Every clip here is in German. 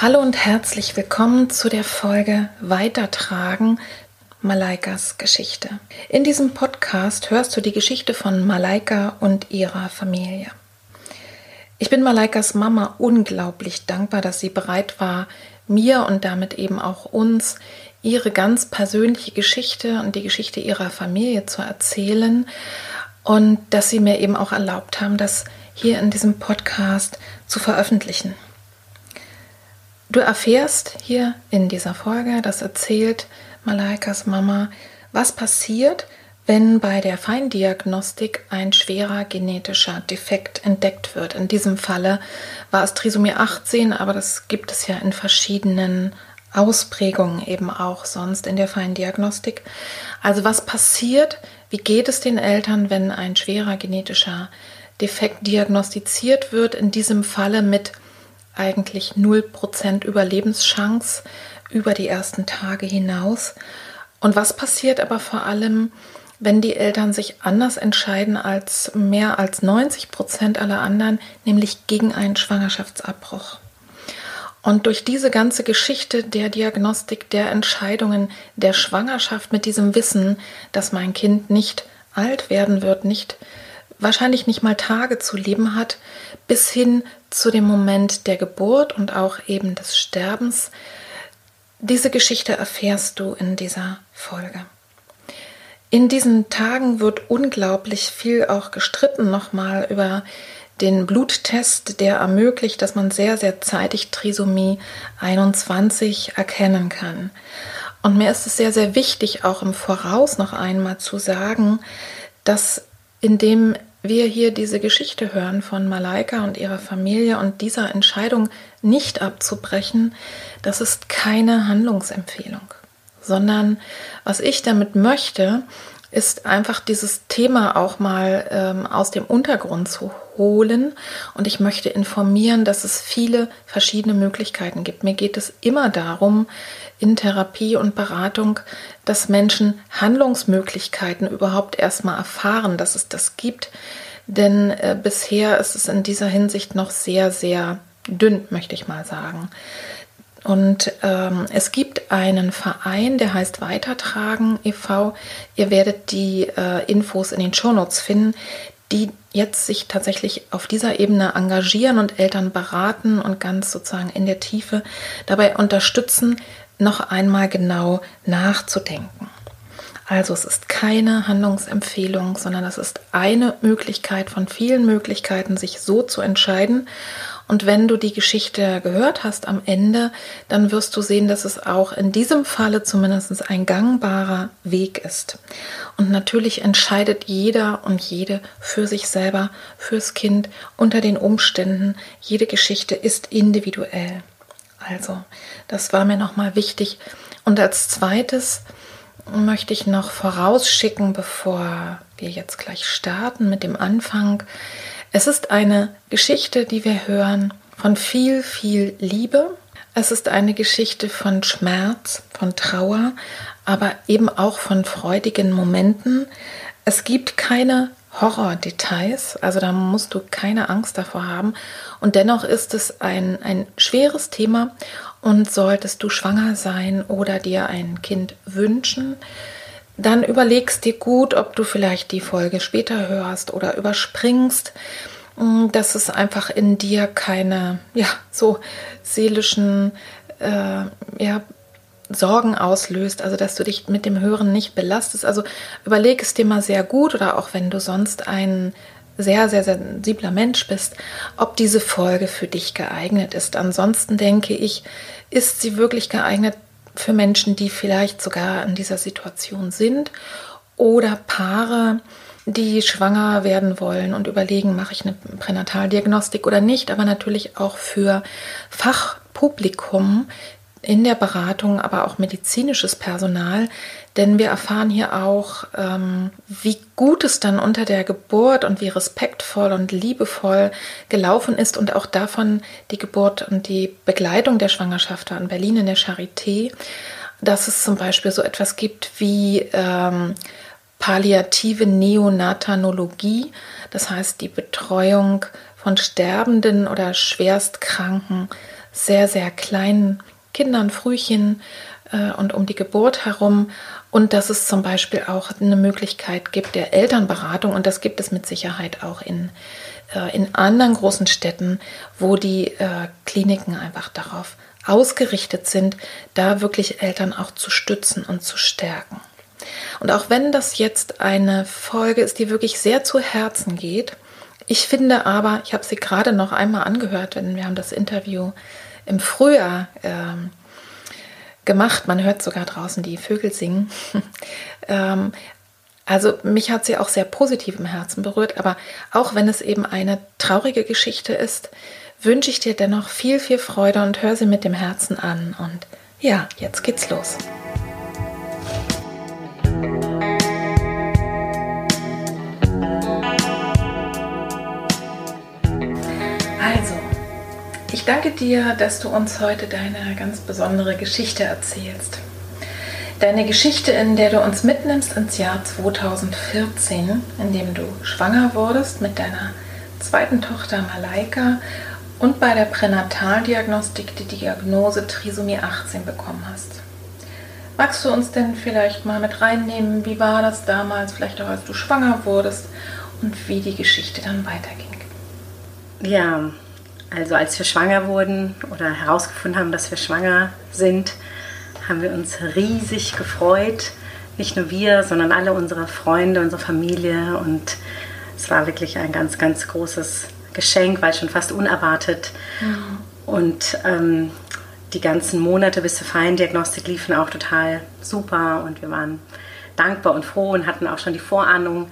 Hallo und herzlich willkommen zu der Folge Weitertragen Malaikas Geschichte. In diesem Podcast hörst du die Geschichte von Malaika und ihrer Familie. Ich bin Malaikas Mama unglaublich dankbar, dass sie bereit war, mir und damit eben auch uns ihre ganz persönliche Geschichte und die Geschichte ihrer Familie zu erzählen und dass sie mir eben auch erlaubt haben, das hier in diesem Podcast zu veröffentlichen. Du erfährst hier in dieser Folge, das erzählt Malaikas Mama, was passiert, wenn bei der Feindiagnostik ein schwerer genetischer Defekt entdeckt wird. In diesem Falle war es Trisomie 18, aber das gibt es ja in verschiedenen Ausprägungen eben auch sonst in der Feindiagnostik. Also was passiert, wie geht es den Eltern, wenn ein schwerer genetischer Defekt diagnostiziert wird, in diesem Falle mit eigentlich 0% Überlebenschance über die ersten Tage hinaus. Und was passiert aber vor allem, wenn die Eltern sich anders entscheiden als mehr als 90 Prozent aller anderen, nämlich gegen einen Schwangerschaftsabbruch? Und durch diese ganze Geschichte der Diagnostik, der Entscheidungen, der Schwangerschaft mit diesem Wissen, dass mein Kind nicht alt werden wird, nicht wahrscheinlich nicht mal Tage zu leben hat, bis hin zu dem Moment der Geburt und auch eben des Sterbens. Diese Geschichte erfährst du in dieser Folge. In diesen Tagen wird unglaublich viel auch gestritten nochmal über den Bluttest, der ermöglicht, dass man sehr, sehr zeitig Trisomie 21 erkennen kann. Und mir ist es sehr, sehr wichtig, auch im Voraus noch einmal zu sagen, dass indem wir hier diese Geschichte hören von Malaika und ihrer Familie und dieser Entscheidung nicht abzubrechen, das ist keine Handlungsempfehlung, sondern was ich damit möchte, ist einfach dieses Thema auch mal ähm, aus dem Untergrund zu holen. Und ich möchte informieren, dass es viele verschiedene Möglichkeiten gibt. Mir geht es immer darum, in Therapie und Beratung, dass Menschen Handlungsmöglichkeiten überhaupt erstmal erfahren, dass es das gibt. Denn äh, bisher ist es in dieser Hinsicht noch sehr, sehr dünn, möchte ich mal sagen. Und ähm, es gibt einen Verein, der heißt Weitertragen e.V. Ihr werdet die äh, Infos in den Shownotes finden, die jetzt sich tatsächlich auf dieser Ebene engagieren und Eltern beraten und ganz sozusagen in der Tiefe dabei unterstützen, noch einmal genau nachzudenken. Also es ist keine Handlungsempfehlung, sondern es ist eine Möglichkeit von vielen Möglichkeiten, sich so zu entscheiden. Und wenn du die Geschichte gehört hast am Ende, dann wirst du sehen, dass es auch in diesem Falle zumindest ein gangbarer Weg ist. Und natürlich entscheidet jeder und jede für sich selber, fürs Kind, unter den Umständen. Jede Geschichte ist individuell. Also, das war mir nochmal wichtig. Und als zweites möchte ich noch vorausschicken, bevor wir jetzt gleich starten mit dem Anfang, es ist eine Geschichte, die wir hören von viel, viel Liebe. Es ist eine Geschichte von Schmerz, von Trauer, aber eben auch von freudigen Momenten. Es gibt keine Horror-Details, also da musst du keine Angst davor haben. Und dennoch ist es ein, ein schweres Thema und solltest du schwanger sein oder dir ein Kind wünschen, dann überlegst dir gut, ob du vielleicht die Folge später hörst oder überspringst. mm, dass es einfach in dir keine, ja, so seelischen, äh, ja, Sorgen auslöst, also dass du dich mit dem Hören nicht belastest. Also überleg es dir mal sehr gut oder auch wenn du sonst ein sehr, sehr sensibler Mensch bist, ob diese Folge für dich geeignet ist. Ansonsten denke ich, ist sie wirklich geeignet für Menschen, die vielleicht sogar in dieser Situation sind oder Paare, die schwanger werden wollen und überlegen, mache ich eine Pränataldiagnostik oder nicht, aber natürlich auch für Fachpublikum in der Beratung, aber auch medizinisches Personal, denn wir erfahren hier auch, ähm, wie gut es dann unter der Geburt und wie respektvoll und liebevoll gelaufen ist und auch davon die Geburt und die Begleitung der Schwangerschaft war in Berlin in der Charité, dass es zum Beispiel so etwas gibt wie ähm, palliative Neonatanologie, das heißt die Betreuung von sterbenden oder schwerstkranken, sehr, sehr kleinen Kindern, Frühchen äh, und um die Geburt herum. Und dass es zum Beispiel auch eine Möglichkeit gibt der Elternberatung. Und das gibt es mit Sicherheit auch in, äh, in anderen großen Städten, wo die äh, Kliniken einfach darauf ausgerichtet sind, da wirklich Eltern auch zu stützen und zu stärken. Und auch wenn das jetzt eine Folge ist, die wirklich sehr zu Herzen geht, ich finde aber, ich habe sie gerade noch einmal angehört, denn wir haben das Interview im Frühjahr ähm, gemacht. Man hört sogar draußen die Vögel singen. ähm, also mich hat sie auch sehr positiv im Herzen berührt, aber auch wenn es eben eine traurige Geschichte ist, wünsche ich dir dennoch viel, viel Freude und hör sie mit dem Herzen an. Und ja, jetzt geht's los. Danke dir, dass du uns heute deine ganz besondere Geschichte erzählst. Deine Geschichte, in der du uns mitnimmst ins Jahr 2014, in dem du schwanger wurdest mit deiner zweiten Tochter Malaika und bei der Pränataldiagnostik die Diagnose Trisomie 18 bekommen hast. Magst du uns denn vielleicht mal mit reinnehmen, wie war das damals, vielleicht auch als du schwanger wurdest und wie die Geschichte dann weiterging? Ja, also als wir schwanger wurden oder herausgefunden haben, dass wir schwanger sind, haben wir uns riesig gefreut. Nicht nur wir, sondern alle unsere Freunde, unsere Familie. Und es war wirklich ein ganz, ganz großes Geschenk, weil schon fast unerwartet. Mhm. Und ähm, die ganzen Monate bis zur Feindiagnostik liefen auch total super und wir waren dankbar und froh und hatten auch schon die Vorahnung,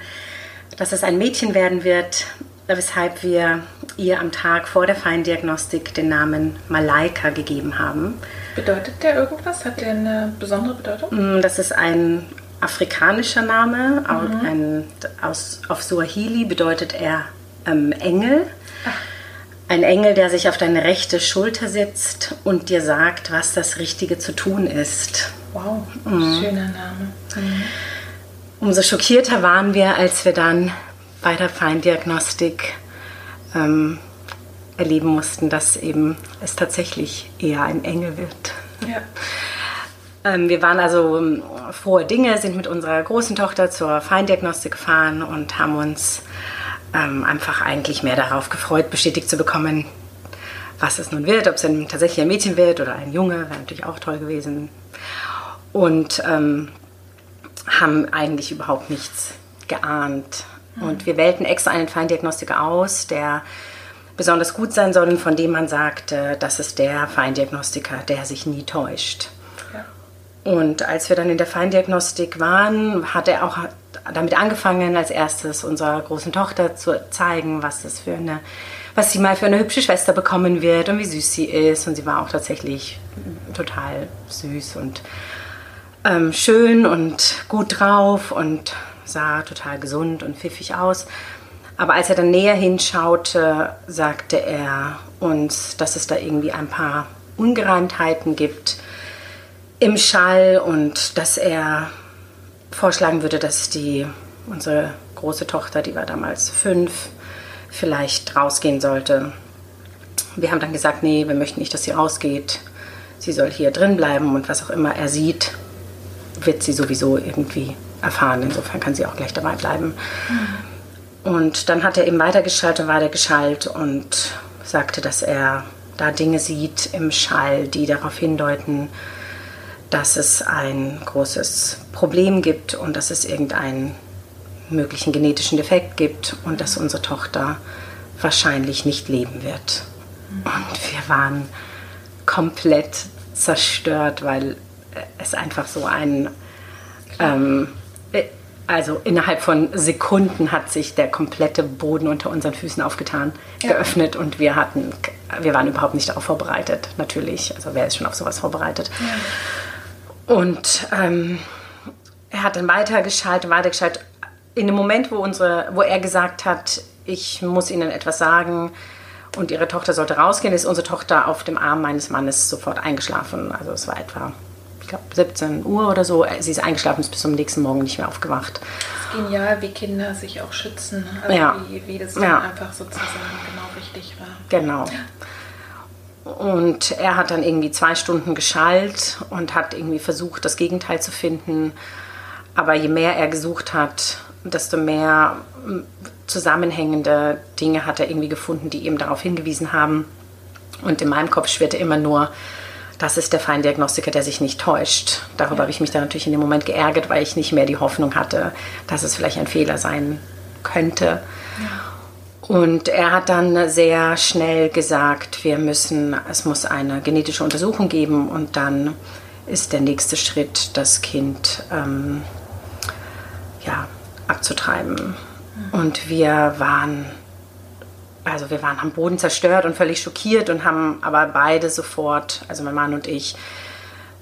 dass es ein Mädchen werden wird weshalb wir ihr am Tag vor der Feindiagnostik den Namen Malaika gegeben haben. Bedeutet der irgendwas? Hat der eine besondere Bedeutung? Mm, das ist ein afrikanischer Name. Mhm. Ein, aus, auf Suahili bedeutet er ähm, Engel. Ach. Ein Engel, der sich auf deine rechte Schulter setzt und dir sagt, was das Richtige zu tun ist. Wow, mhm. schöner Name. Mhm. Umso schockierter waren wir, als wir dann bei der Feindiagnostik ähm, erleben mussten, dass eben es tatsächlich eher ein Engel wird. Ja. ähm, wir waren also ähm, frohe Dinge, sind mit unserer großen Tochter zur Feindiagnostik gefahren und haben uns ähm, einfach eigentlich mehr darauf gefreut, bestätigt zu bekommen, was es nun wird, ob es dann tatsächlich ein Mädchen wird oder ein Junge, wäre natürlich auch toll gewesen. Und ähm, haben eigentlich überhaupt nichts geahnt. Und wir wählten extra einen Feindiagnostiker aus, der besonders gut sein soll und von dem man sagt, das ist der Feindiagnostiker, der sich nie täuscht. Ja. Und als wir dann in der Feindiagnostik waren, hat er auch damit angefangen, als erstes unserer großen Tochter zu zeigen, was das für eine, was sie mal für eine hübsche Schwester bekommen wird und wie süß sie ist. Und sie war auch tatsächlich total süß und ähm, schön und gut drauf und sah total gesund und pfiffig aus. Aber als er dann näher hinschaute, sagte er uns, dass es da irgendwie ein paar Ungereimtheiten gibt im Schall und dass er vorschlagen würde, dass die unsere große Tochter, die war damals fünf, vielleicht rausgehen sollte. Wir haben dann gesagt, nee, wir möchten nicht, dass sie rausgeht. Sie soll hier drin bleiben und was auch immer er sieht, wird sie sowieso irgendwie erfahren. Insofern kann sie auch gleich dabei bleiben. Mhm. Und dann hat er eben weitergeschaltet und weitergeschaltet und sagte, dass er da Dinge sieht im Schall, die darauf hindeuten, dass es ein großes Problem gibt und dass es irgendeinen möglichen genetischen Defekt gibt und dass unsere Tochter wahrscheinlich nicht leben wird. Und wir waren komplett zerstört, weil es einfach so ein... Ähm, also innerhalb von Sekunden hat sich der komplette Boden unter unseren Füßen aufgetan, ja. geöffnet und wir hatten, wir waren überhaupt nicht darauf vorbereitet, natürlich. Also wer ist schon auf sowas vorbereitet? Ja. Und ähm, er hat dann weitergeschaltet, weitergeschaltet. In dem Moment, wo, unsere, wo er gesagt hat, ich muss Ihnen etwas sagen und Ihre Tochter sollte rausgehen, ist unsere Tochter auf dem Arm meines Mannes sofort eingeschlafen. Also es war etwa ich glaube 17 Uhr oder so. Sie ist eingeschlafen, ist bis zum nächsten Morgen nicht mehr aufgewacht. Das ist genial, wie Kinder sich auch schützen. Also ja. wie, wie das dann ja. einfach sozusagen genau richtig war. Genau. Und er hat dann irgendwie zwei Stunden geschallt und hat irgendwie versucht, das Gegenteil zu finden. Aber je mehr er gesucht hat, desto mehr zusammenhängende Dinge hat er irgendwie gefunden, die ihm darauf hingewiesen haben. Und in meinem Kopf schwirrte immer nur, das ist der Feindiagnostiker, der sich nicht täuscht. Darüber ja. habe ich mich dann natürlich in dem Moment geärgert, weil ich nicht mehr die Hoffnung hatte, dass es vielleicht ein Fehler sein könnte. Ja. Und er hat dann sehr schnell gesagt, wir müssen, es muss eine genetische Untersuchung geben und dann ist der nächste Schritt, das Kind ähm, ja, abzutreiben. Mhm. Und wir waren also wir waren am Boden zerstört und völlig schockiert und haben aber beide sofort, also mein Mann und ich,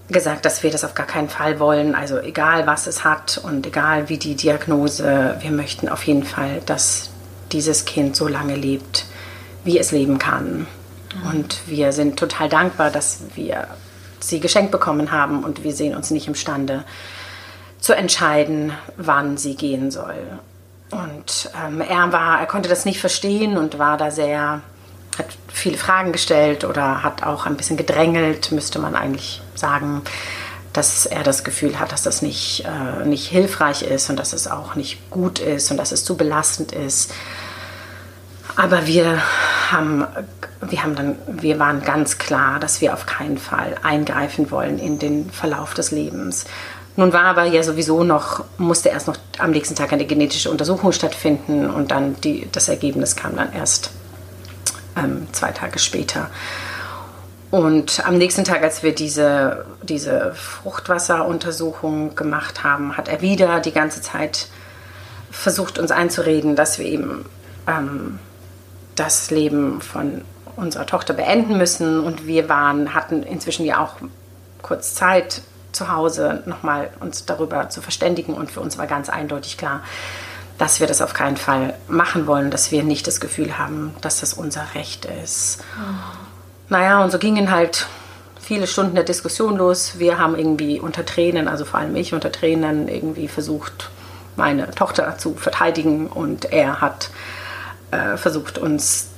gesagt, dass wir das auf gar keinen Fall wollen. Also egal, was es hat und egal wie die Diagnose, wir möchten auf jeden Fall, dass dieses Kind so lange lebt, wie es leben kann. Mhm. Und wir sind total dankbar, dass wir sie geschenkt bekommen haben und wir sehen uns nicht imstande zu entscheiden, wann sie gehen soll. Und ähm, er war, er konnte das nicht verstehen und war da sehr, hat viele Fragen gestellt oder hat auch ein bisschen gedrängelt, müsste man eigentlich sagen, dass er das Gefühl hat, dass das nicht, äh, nicht hilfreich ist und dass es auch nicht gut ist und dass es zu belastend ist. Aber wir haben, wir haben dann, wir waren ganz klar, dass wir auf keinen Fall eingreifen wollen in den Verlauf des Lebens. Nun war aber ja sowieso noch, musste erst noch am nächsten Tag eine genetische Untersuchung stattfinden und dann die, das Ergebnis kam dann erst ähm, zwei Tage später. Und am nächsten Tag, als wir diese, diese Fruchtwasseruntersuchung gemacht haben, hat er wieder die ganze Zeit versucht, uns einzureden, dass wir eben ähm, das Leben von unserer Tochter beenden müssen. Und wir waren, hatten inzwischen ja auch kurz Zeit, zu Hause nochmal uns darüber zu verständigen. Und für uns war ganz eindeutig klar, dass wir das auf keinen Fall machen wollen, dass wir nicht das Gefühl haben, dass das unser Recht ist. Oh. Naja, und so gingen halt viele Stunden der Diskussion los. Wir haben irgendwie unter Tränen, also vor allem ich unter Tränen, irgendwie versucht, meine Tochter zu verteidigen und er hat äh, versucht, uns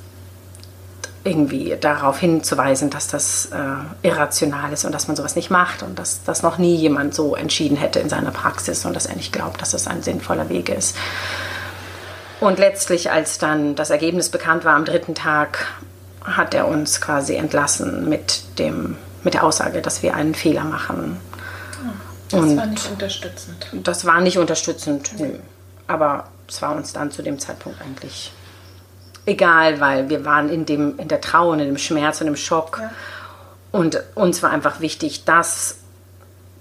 irgendwie darauf hinzuweisen, dass das äh, irrational ist und dass man sowas nicht macht und dass das noch nie jemand so entschieden hätte in seiner Praxis und dass er nicht glaubt, dass das ein sinnvoller Weg ist. Und letztlich, als dann das Ergebnis bekannt war am dritten Tag, hat er uns quasi entlassen mit, dem, mit der Aussage, dass wir einen Fehler machen. Das und war nicht unterstützend. Das war nicht unterstützend, nö. Aber es war uns dann zu dem Zeitpunkt eigentlich egal, weil wir waren in, dem, in der Trauer und in dem Schmerz und im Schock. Ja. Und uns war einfach wichtig, das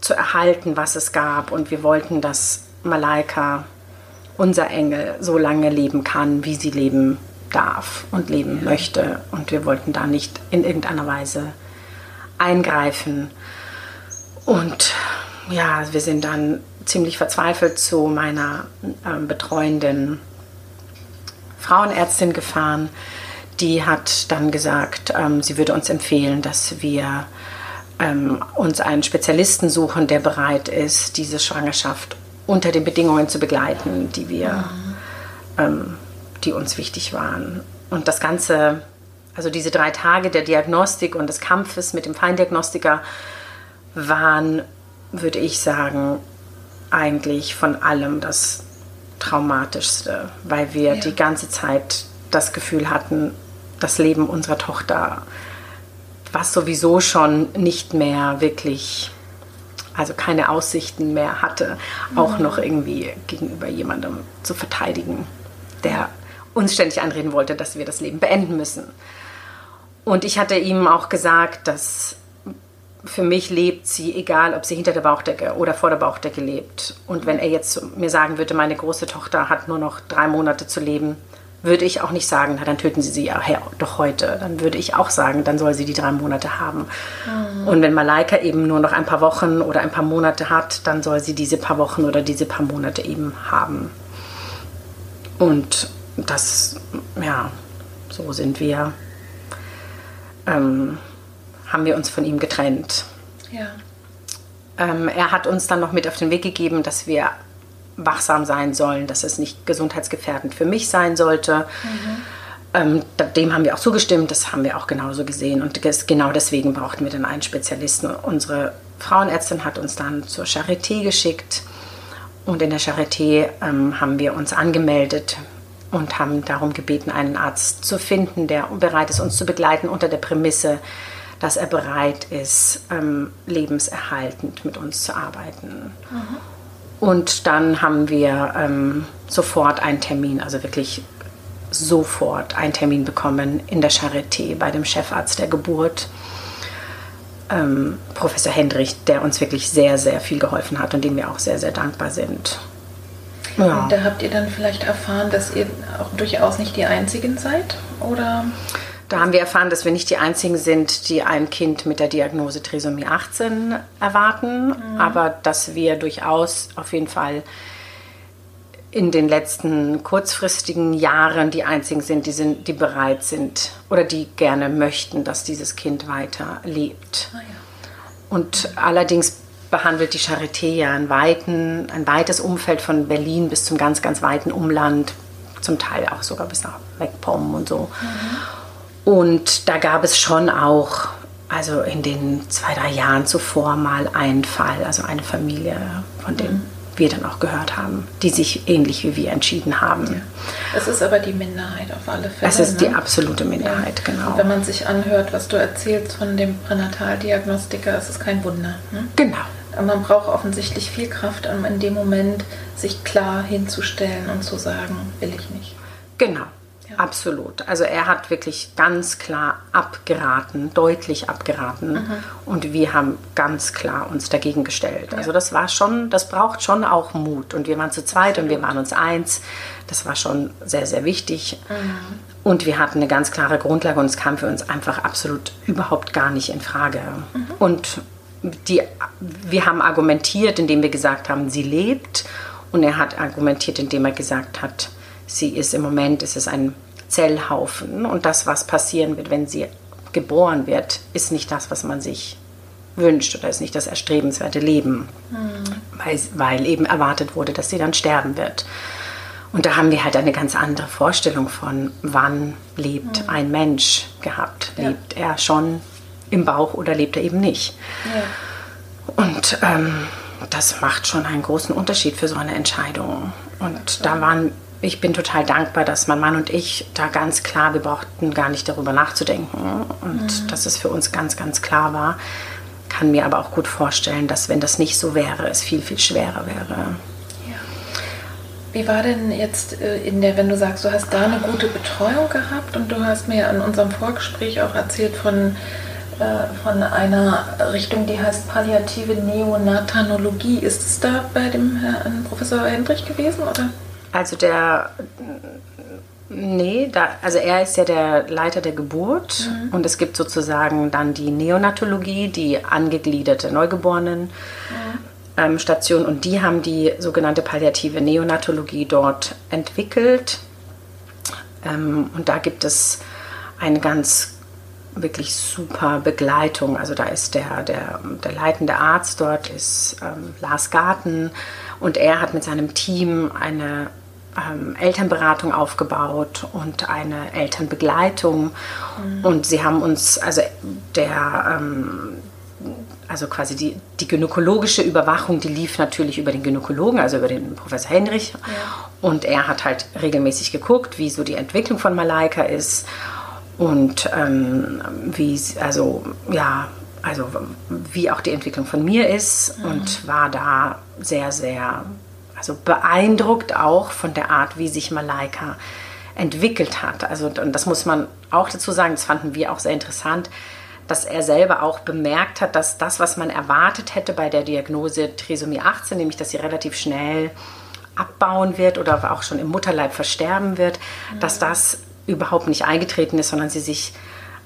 zu erhalten, was es gab. Und wir wollten, dass Malaika, unser Engel, so lange leben kann, wie sie leben darf und leben ja. möchte. Und wir wollten da nicht in irgendeiner Weise eingreifen. Und ja, wir sind dann ziemlich verzweifelt zu meiner äh, betreuenden Frauenärztin gefahren. Die hat dann gesagt, ähm, sie würde uns empfehlen, dass wir ähm, uns einen Spezialisten suchen, der bereit ist, diese Schwangerschaft unter den Bedingungen zu begleiten, die wir, mhm. ähm, die uns wichtig waren. Und das Ganze, also diese drei Tage der Diagnostik und des Kampfes mit dem Feindiagnostiker waren, würde ich sagen, eigentlich von allem das traumatischste, weil wir ja. die ganze Zeit das Gefühl hatten, das Leben unserer Tochter, was sowieso schon nicht mehr wirklich, also keine Aussichten mehr hatte, mhm. auch noch irgendwie gegenüber jemandem zu verteidigen, der uns ständig anreden wollte, dass wir das Leben beenden müssen. Und ich hatte ihm auch gesagt, dass für mich lebt sie, egal ob sie hinter der Bauchdecke oder vor der Bauchdecke lebt. Und wenn er jetzt mir sagen würde, meine große Tochter hat nur noch drei Monate zu leben, würde ich auch nicht sagen, na, dann töten Sie sie ja doch heute. Dann würde ich auch sagen, dann soll sie die drei Monate haben. Mhm. Und wenn Malaika eben nur noch ein paar Wochen oder ein paar Monate hat, dann soll sie diese paar Wochen oder diese paar Monate eben haben. Und das, ja, so sind wir, ähm, haben wir uns von ihm getrennt. Ja. Ähm, er hat uns dann noch mit auf den Weg gegeben, dass wir wachsam sein sollen, dass es nicht gesundheitsgefährdend für mich sein sollte. Mhm. Ähm, dem haben wir auch zugestimmt, das haben wir auch genauso gesehen und genau deswegen brauchten wir dann einen Spezialisten. Unsere Frauenärztin hat uns dann zur Charité geschickt und in der Charité ähm, haben wir uns angemeldet und haben darum gebeten, einen Arzt zu finden, der bereit ist, uns zu begleiten unter der Prämisse, dass er bereit ist, ähm, lebenserhaltend mit uns zu arbeiten. Mhm. Und dann haben wir ähm, sofort einen Termin, also wirklich sofort einen Termin bekommen in der Charité bei dem Chefarzt der Geburt, ähm, Professor Hendrich, der uns wirklich sehr, sehr viel geholfen hat und dem wir auch sehr, sehr dankbar sind. Ja. Und da habt ihr dann vielleicht erfahren, dass ihr auch durchaus nicht die Einzigen seid? Oder? Da haben wir erfahren, dass wir nicht die Einzigen sind, die ein Kind mit der Diagnose Trisomie 18 erwarten, mhm. aber dass wir durchaus auf jeden Fall in den letzten kurzfristigen Jahren die Einzigen sind, die, sind, die bereit sind oder die gerne möchten, dass dieses Kind weiter lebt. Ah, ja. Und allerdings behandelt die Charité ja ein, weiten, ein weites Umfeld von Berlin bis zum ganz, ganz weiten Umland, zum Teil auch sogar bis nach Meckpomm und so. Mhm. Und da gab es schon auch, also in den zwei, drei Jahren zuvor mal einen Fall, also eine Familie, von dem mhm. wir dann auch gehört haben, die sich ähnlich wie wir entschieden haben. Ja. Es ist aber die Minderheit auf alle Fälle. Es ist ne? die absolute Minderheit, ja. genau. Und wenn man sich anhört, was du erzählst von dem Pränataldiagnostiker, ist es kein Wunder. Ne? Genau. Man braucht offensichtlich viel Kraft, um in dem Moment sich klar hinzustellen und zu sagen, will ich nicht. Genau. Absolut. Also er hat wirklich ganz klar abgeraten, deutlich abgeraten. Mhm. Und wir haben ganz klar uns dagegen gestellt. Ja. Also das war schon, das braucht schon auch Mut. Und wir waren zu zweit Absolut. und wir waren uns eins. Das war schon sehr, sehr wichtig. Mhm. Und wir hatten eine ganz klare Grundlage und es kam für uns einfach absolut überhaupt gar nicht in Frage. Mhm. Und die, wir haben argumentiert, indem wir gesagt haben, sie lebt. Und er hat argumentiert, indem er gesagt hat, sie ist im Moment, ist es ein Zellhaufen und das, was passieren wird, wenn sie geboren wird, ist nicht das, was man sich wünscht oder ist nicht das erstrebenswerte Leben, mhm. weil, weil eben erwartet wurde, dass sie dann sterben wird. Und da haben wir halt eine ganz andere Vorstellung von, wann lebt mhm. ein Mensch gehabt. Ja. Lebt er schon im Bauch oder lebt er eben nicht? Ja. Und ähm, das macht schon einen großen Unterschied für so eine Entscheidung. Und da waren ich bin total dankbar, dass mein Mann und ich da ganz klar, wir brauchten gar nicht darüber nachzudenken und mhm. dass es für uns ganz, ganz klar war. Kann mir aber auch gut vorstellen, dass wenn das nicht so wäre, es viel, viel schwerer wäre. Ja. Wie war denn jetzt äh, in der, wenn du sagst, du hast da eine gute Betreuung gehabt und du hast mir in unserem Vorgespräch auch erzählt von, äh, von einer Richtung, die heißt palliative Neonatanologie. Ist es da bei dem Herrn Professor Hendrich gewesen, oder? Also der, nee, da, also er ist ja der Leiter der Geburt mhm. und es gibt sozusagen dann die Neonatologie, die angegliederte Neugeborenen. Mhm. Station und die haben die sogenannte palliative Neonatologie dort entwickelt. Ähm, und da gibt es eine ganz wirklich super Begleitung. Also da ist der, der, der leitende Arzt dort, ist ähm, Lars Garten und er hat mit seinem Team eine ähm, Elternberatung aufgebaut und eine Elternbegleitung. Mhm. Und sie haben uns, also der, ähm, also quasi die, die gynäkologische Überwachung, die lief natürlich über den Gynäkologen, also über den Professor Henrich. Ja. Und er hat halt regelmäßig geguckt, wie so die Entwicklung von Malaika ist und ähm, wie, also, ja, also wie auch die Entwicklung von mir ist mhm. und war da sehr, sehr also beeindruckt auch von der Art, wie sich Malaika entwickelt hat. Also, und das muss man auch dazu sagen, das fanden wir auch sehr interessant, dass er selber auch bemerkt hat, dass das, was man erwartet hätte bei der Diagnose Trisomie 18, nämlich dass sie relativ schnell abbauen wird oder auch schon im Mutterleib versterben wird, mhm. dass das überhaupt nicht eingetreten ist, sondern sie sich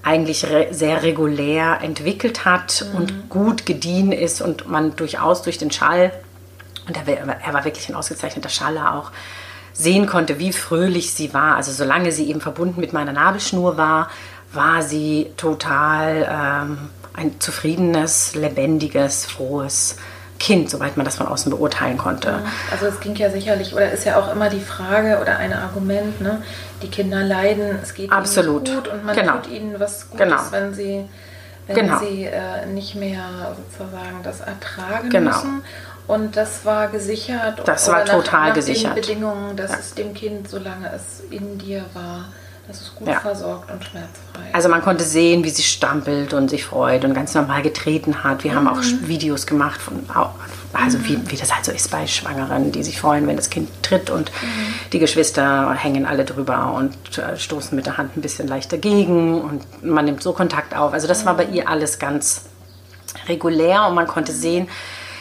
eigentlich re sehr regulär entwickelt hat mhm. und gut gediehen ist und man durchaus durch den Schall, und er, er war wirklich ein ausgezeichneter Schaller auch, sehen konnte, wie fröhlich sie war. Also solange sie eben verbunden mit meiner Nabelschnur war, war sie total ähm, ein zufriedenes, lebendiges, frohes Kind, soweit man das von außen beurteilen konnte. Also es ging ja sicherlich, oder ist ja auch immer die Frage oder ein Argument, ne? die Kinder leiden, es geht Absolut. ihnen gut und man genau. tut ihnen was Gutes, genau. wenn sie, wenn genau. sie äh, nicht mehr sozusagen das ertragen genau. müssen. Und das war gesichert. Das war total nach gesichert. Den Bedingungen, dass ja. es dem Kind, solange es in dir war, das ist gut ja. versorgt und schmerzfrei. Also man konnte sehen, wie sie stampelt und sich freut und ganz normal getreten hat. Wir mhm. haben auch mhm. Videos gemacht von, also mhm. wie, wie das halt so ist bei Schwangeren, die sich freuen, wenn das Kind tritt und mhm. die Geschwister hängen alle drüber und äh, stoßen mit der Hand ein bisschen leicht dagegen und man nimmt so Kontakt auf. Also das war bei mhm. ihr alles ganz regulär und man konnte sehen,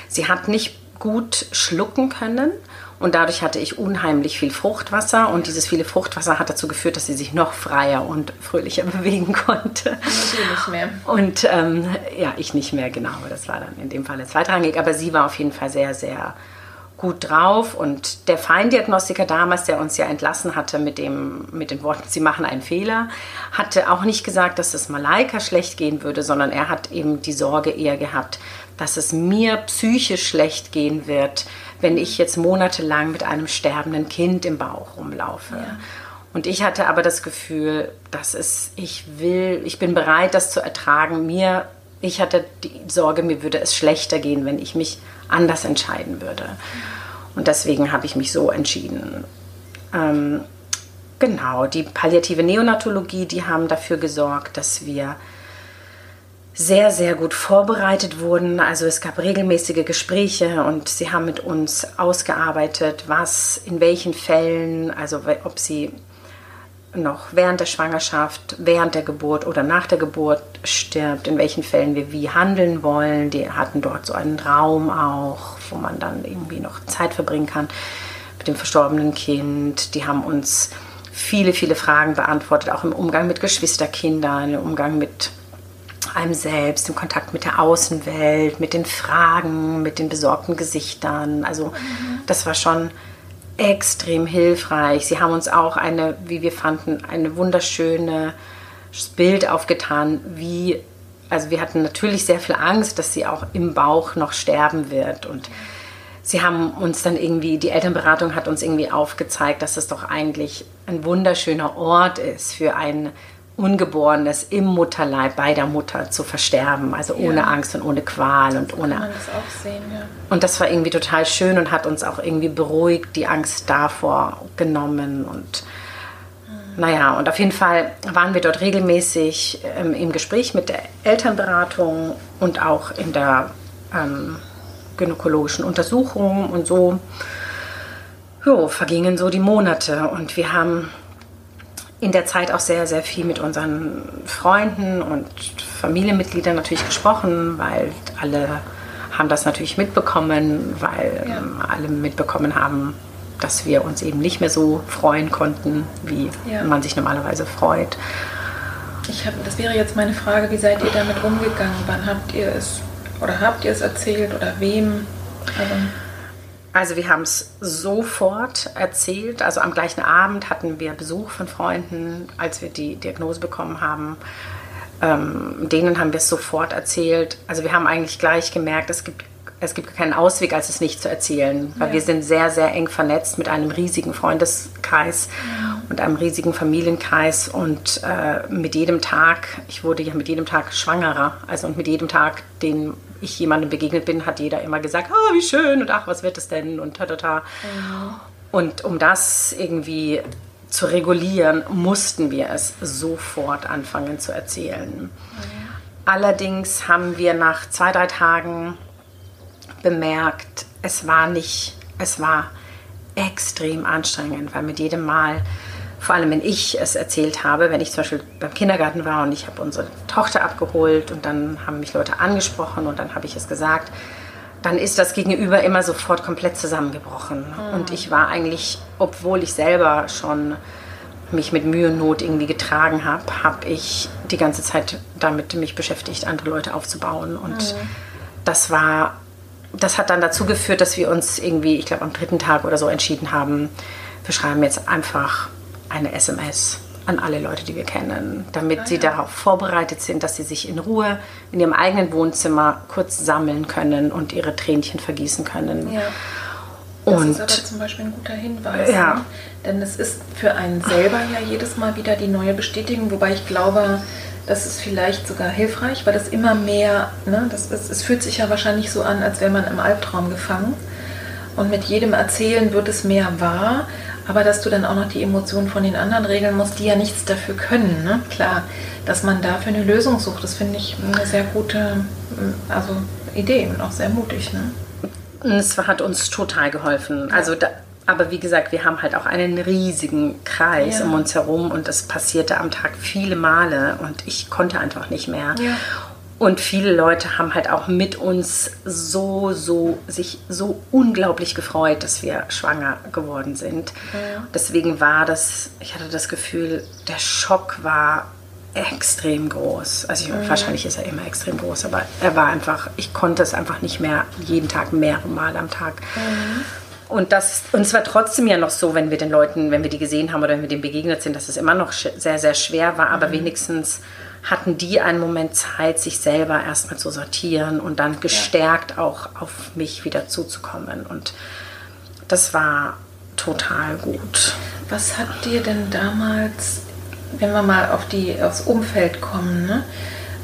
sie hat nicht gut schlucken können und dadurch hatte ich unheimlich viel Fruchtwasser und dieses viele Fruchtwasser hat dazu geführt, dass sie sich noch freier und fröhlicher bewegen konnte. Ich nicht mehr. Und ähm, ja, ich nicht mehr, genau. Das war dann in dem Fall zweitrangig. Aber sie war auf jeden Fall sehr, sehr gut drauf. Und der Feindiagnostiker damals, der uns ja entlassen hatte mit, dem, mit den Worten, Sie machen einen Fehler, hatte auch nicht gesagt, dass es Malaika schlecht gehen würde, sondern er hat eben die Sorge eher gehabt, dass es mir psychisch schlecht gehen wird, wenn ich jetzt monatelang mit einem sterbenden Kind im Bauch rumlaufe. Ja. Und ich hatte aber das Gefühl, dass es, ich will, ich bin bereit, das zu ertragen. Mir, ich hatte die Sorge, mir würde es schlechter gehen, wenn ich mich anders entscheiden würde. Und deswegen habe ich mich so entschieden. Ähm, genau, die palliative Neonatologie, die haben dafür gesorgt, dass wir sehr, sehr gut vorbereitet wurden. Also es gab regelmäßige Gespräche und sie haben mit uns ausgearbeitet, was in welchen Fällen, also ob sie noch während der Schwangerschaft, während der Geburt oder nach der Geburt stirbt, in welchen Fällen wir wie handeln wollen. Die hatten dort so einen Raum auch, wo man dann irgendwie noch Zeit verbringen kann mit dem verstorbenen Kind. Die haben uns viele, viele Fragen beantwortet, auch im Umgang mit Geschwisterkindern, im Umgang mit einem selbst, im Kontakt mit der Außenwelt, mit den Fragen, mit den besorgten Gesichtern. Also das war schon extrem hilfreich. Sie haben uns auch eine, wie wir fanden, eine wunderschöne Bild aufgetan, wie, also wir hatten natürlich sehr viel Angst, dass sie auch im Bauch noch sterben wird und sie haben uns dann irgendwie, die Elternberatung hat uns irgendwie aufgezeigt, dass es doch eigentlich ein wunderschöner Ort ist für ein Ungeborenes im Mutterleib bei der Mutter zu versterben, also ja. ohne Angst und ohne Qual und ohne. Kann man das auch sehen, ja. Und das war irgendwie total schön und hat uns auch irgendwie beruhigt, die Angst davor genommen und mhm. naja, und auf jeden Fall waren wir dort regelmäßig ähm, im Gespräch mit der Elternberatung und auch in der ähm, gynäkologischen Untersuchung und so. Jo, vergingen so die Monate und wir haben in der Zeit auch sehr, sehr viel mit unseren Freunden und Familienmitgliedern natürlich gesprochen, weil alle haben das natürlich mitbekommen, weil ja. ähm, alle mitbekommen haben, dass wir uns eben nicht mehr so freuen konnten, wie ja. man sich normalerweise freut. Ich hab, das wäre jetzt meine Frage, wie seid ihr damit umgegangen? Wann habt ihr es oder habt ihr es erzählt oder wem? Also also wir haben es sofort erzählt. Also am gleichen Abend hatten wir Besuch von Freunden, als wir die Diagnose bekommen haben. Ähm, denen haben wir es sofort erzählt. Also wir haben eigentlich gleich gemerkt, es gibt, es gibt keinen Ausweg, als es nicht zu erzählen. Weil ja. wir sind sehr, sehr eng vernetzt mit einem riesigen Freundeskreis ja. und einem riesigen Familienkreis. Und äh, mit jedem Tag, ich wurde ja mit jedem Tag schwangerer, also und mit jedem Tag, den ich jemandem begegnet bin, hat jeder immer gesagt, ah, wie schön und ach, was wird es denn und ta ta ta. Mhm. Und um das irgendwie zu regulieren, mussten wir es sofort anfangen zu erzählen. Mhm. Allerdings haben wir nach zwei, drei Tagen bemerkt, es war nicht, es war extrem anstrengend, weil mit jedem Mal, vor allem wenn ich es erzählt habe, wenn ich zum Beispiel beim Kindergarten war und ich habe unsere Tochter abgeholt und dann haben mich Leute angesprochen und dann habe ich es gesagt, dann ist das Gegenüber immer sofort komplett zusammengebrochen. Mhm. Und ich war eigentlich, obwohl ich selber schon mich mit Mühe und Not irgendwie getragen habe, habe ich die ganze Zeit damit mich beschäftigt, andere Leute aufzubauen. Und mhm. das war das hat dann dazu geführt, dass wir uns irgendwie, ich glaube am dritten Tag oder so entschieden haben, wir schreiben jetzt einfach eine SMS an alle Leute, die wir kennen, damit ah, sie darauf vorbereitet sind, dass sie sich in Ruhe in ihrem eigenen Wohnzimmer kurz sammeln können und ihre Tränchen vergießen können. Ja. Das und, ist aber zum Beispiel ein guter Hinweis. Ja. Ne? Denn es ist für einen selber ja jedes Mal wieder die neue Bestätigung, wobei ich glaube, das ist vielleicht sogar hilfreich, weil das immer mehr, ne, das ist, es fühlt sich ja wahrscheinlich so an, als wäre man im Albtraum gefangen. Und mit jedem Erzählen wird es mehr wahr, aber dass du dann auch noch die Emotionen von den anderen regeln musst, die ja nichts dafür können. Ne? Klar, dass man dafür eine Lösung sucht, das finde ich eine sehr gute also Idee und auch sehr mutig. Ne? Es hat uns total geholfen. Also da, aber wie gesagt, wir haben halt auch einen riesigen Kreis ja. um uns herum und das passierte am Tag viele Male und ich konnte einfach nicht mehr. Ja. Und viele Leute haben halt auch mit uns so, so, sich so unglaublich gefreut, dass wir schwanger geworden sind. Ja. Deswegen war das, ich hatte das Gefühl, der Schock war extrem groß. Also ich, mhm. wahrscheinlich ist er immer extrem groß, aber er war einfach, ich konnte es einfach nicht mehr jeden Tag mehrere Mal am Tag. Mhm. Und das, und es war trotzdem ja noch so, wenn wir den Leuten, wenn wir die gesehen haben oder wenn wir denen begegnet sind, dass es immer noch sehr, sehr schwer war, aber mhm. wenigstens hatten die einen Moment Zeit, sich selber erstmal zu sortieren und dann gestärkt auch auf mich wieder zuzukommen. Und das war total gut. Was hat dir denn damals, wenn wir mal auf die, aufs Umfeld kommen, ne?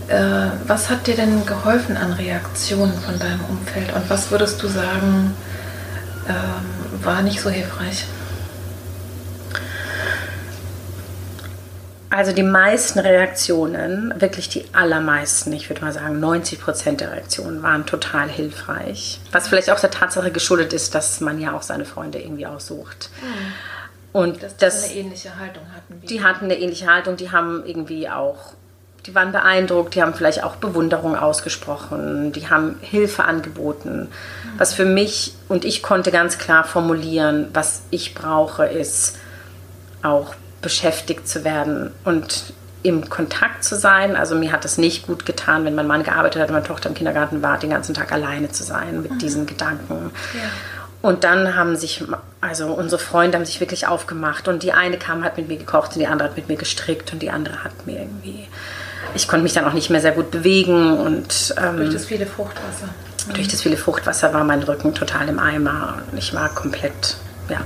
Äh, was hat dir denn geholfen an Reaktionen von deinem Umfeld? Und was würdest du sagen, ähm, war nicht so hilfreich. Also die meisten Reaktionen, wirklich die allermeisten, ich würde mal sagen 90 Prozent der Reaktionen waren total hilfreich. Was vielleicht auch der Tatsache geschuldet ist, dass man ja auch seine Freunde irgendwie aussucht. Mhm. Und dass das, eine ähnliche Haltung hatten. Die hatten eine ähnliche Haltung, die haben irgendwie auch die waren beeindruckt, die haben vielleicht auch Bewunderung ausgesprochen, die haben Hilfe angeboten. Was für mich und ich konnte ganz klar formulieren, was ich brauche, ist auch beschäftigt zu werden und im Kontakt zu sein. Also mir hat es nicht gut getan, wenn mein Mann gearbeitet hat und meine Tochter im Kindergarten war, den ganzen Tag alleine zu sein mit mhm. diesen Gedanken. Ja. Und dann haben sich, also unsere Freunde haben sich wirklich aufgemacht und die eine kam, hat mit mir gekocht und die andere hat mit mir gestrickt und die andere hat mir irgendwie ich konnte mich dann auch nicht mehr sehr gut bewegen und ähm, durch das viele Fruchtwasser. Durch das viele Fruchtwasser war mein Rücken total im Eimer. Ich war komplett, ja,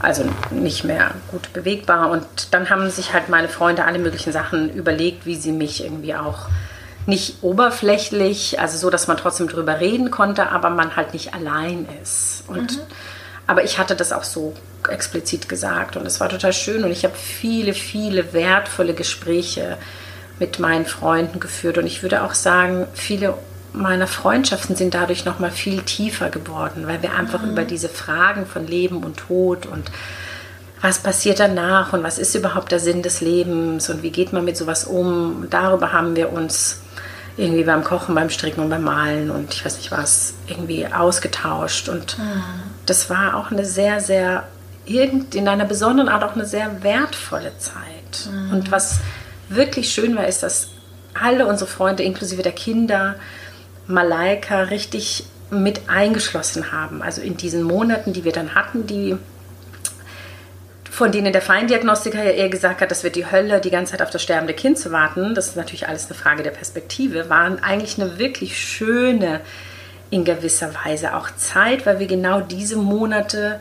also nicht mehr gut bewegbar. Und dann haben sich halt meine Freunde alle möglichen Sachen überlegt, wie sie mich irgendwie auch nicht oberflächlich, also so, dass man trotzdem drüber reden konnte, aber man halt nicht allein ist. Und mhm. aber ich hatte das auch so explizit gesagt und es war total schön und ich habe viele, viele wertvolle Gespräche mit meinen Freunden geführt. Und ich würde auch sagen, viele meiner Freundschaften sind dadurch noch mal viel tiefer geworden, weil wir einfach mhm. über diese Fragen von Leben und Tod und was passiert danach und was ist überhaupt der Sinn des Lebens und wie geht man mit sowas um, darüber haben wir uns irgendwie beim Kochen, beim Stricken und beim Malen und ich weiß nicht was irgendwie ausgetauscht und mhm. das war auch eine sehr, sehr in einer besonderen Art auch eine sehr wertvolle Zeit mhm. und was wirklich schön war, ist, dass alle unsere Freunde, inklusive der Kinder, Malaika richtig mit eingeschlossen haben. Also in diesen Monaten, die wir dann hatten, die von denen der Feindiagnostiker ja eher gesagt hat, das wird die Hölle, die ganze Zeit auf das sterbende Kind zu warten, das ist natürlich alles eine Frage der Perspektive, waren eigentlich eine wirklich schöne, in gewisser Weise auch Zeit, weil wir genau diese Monate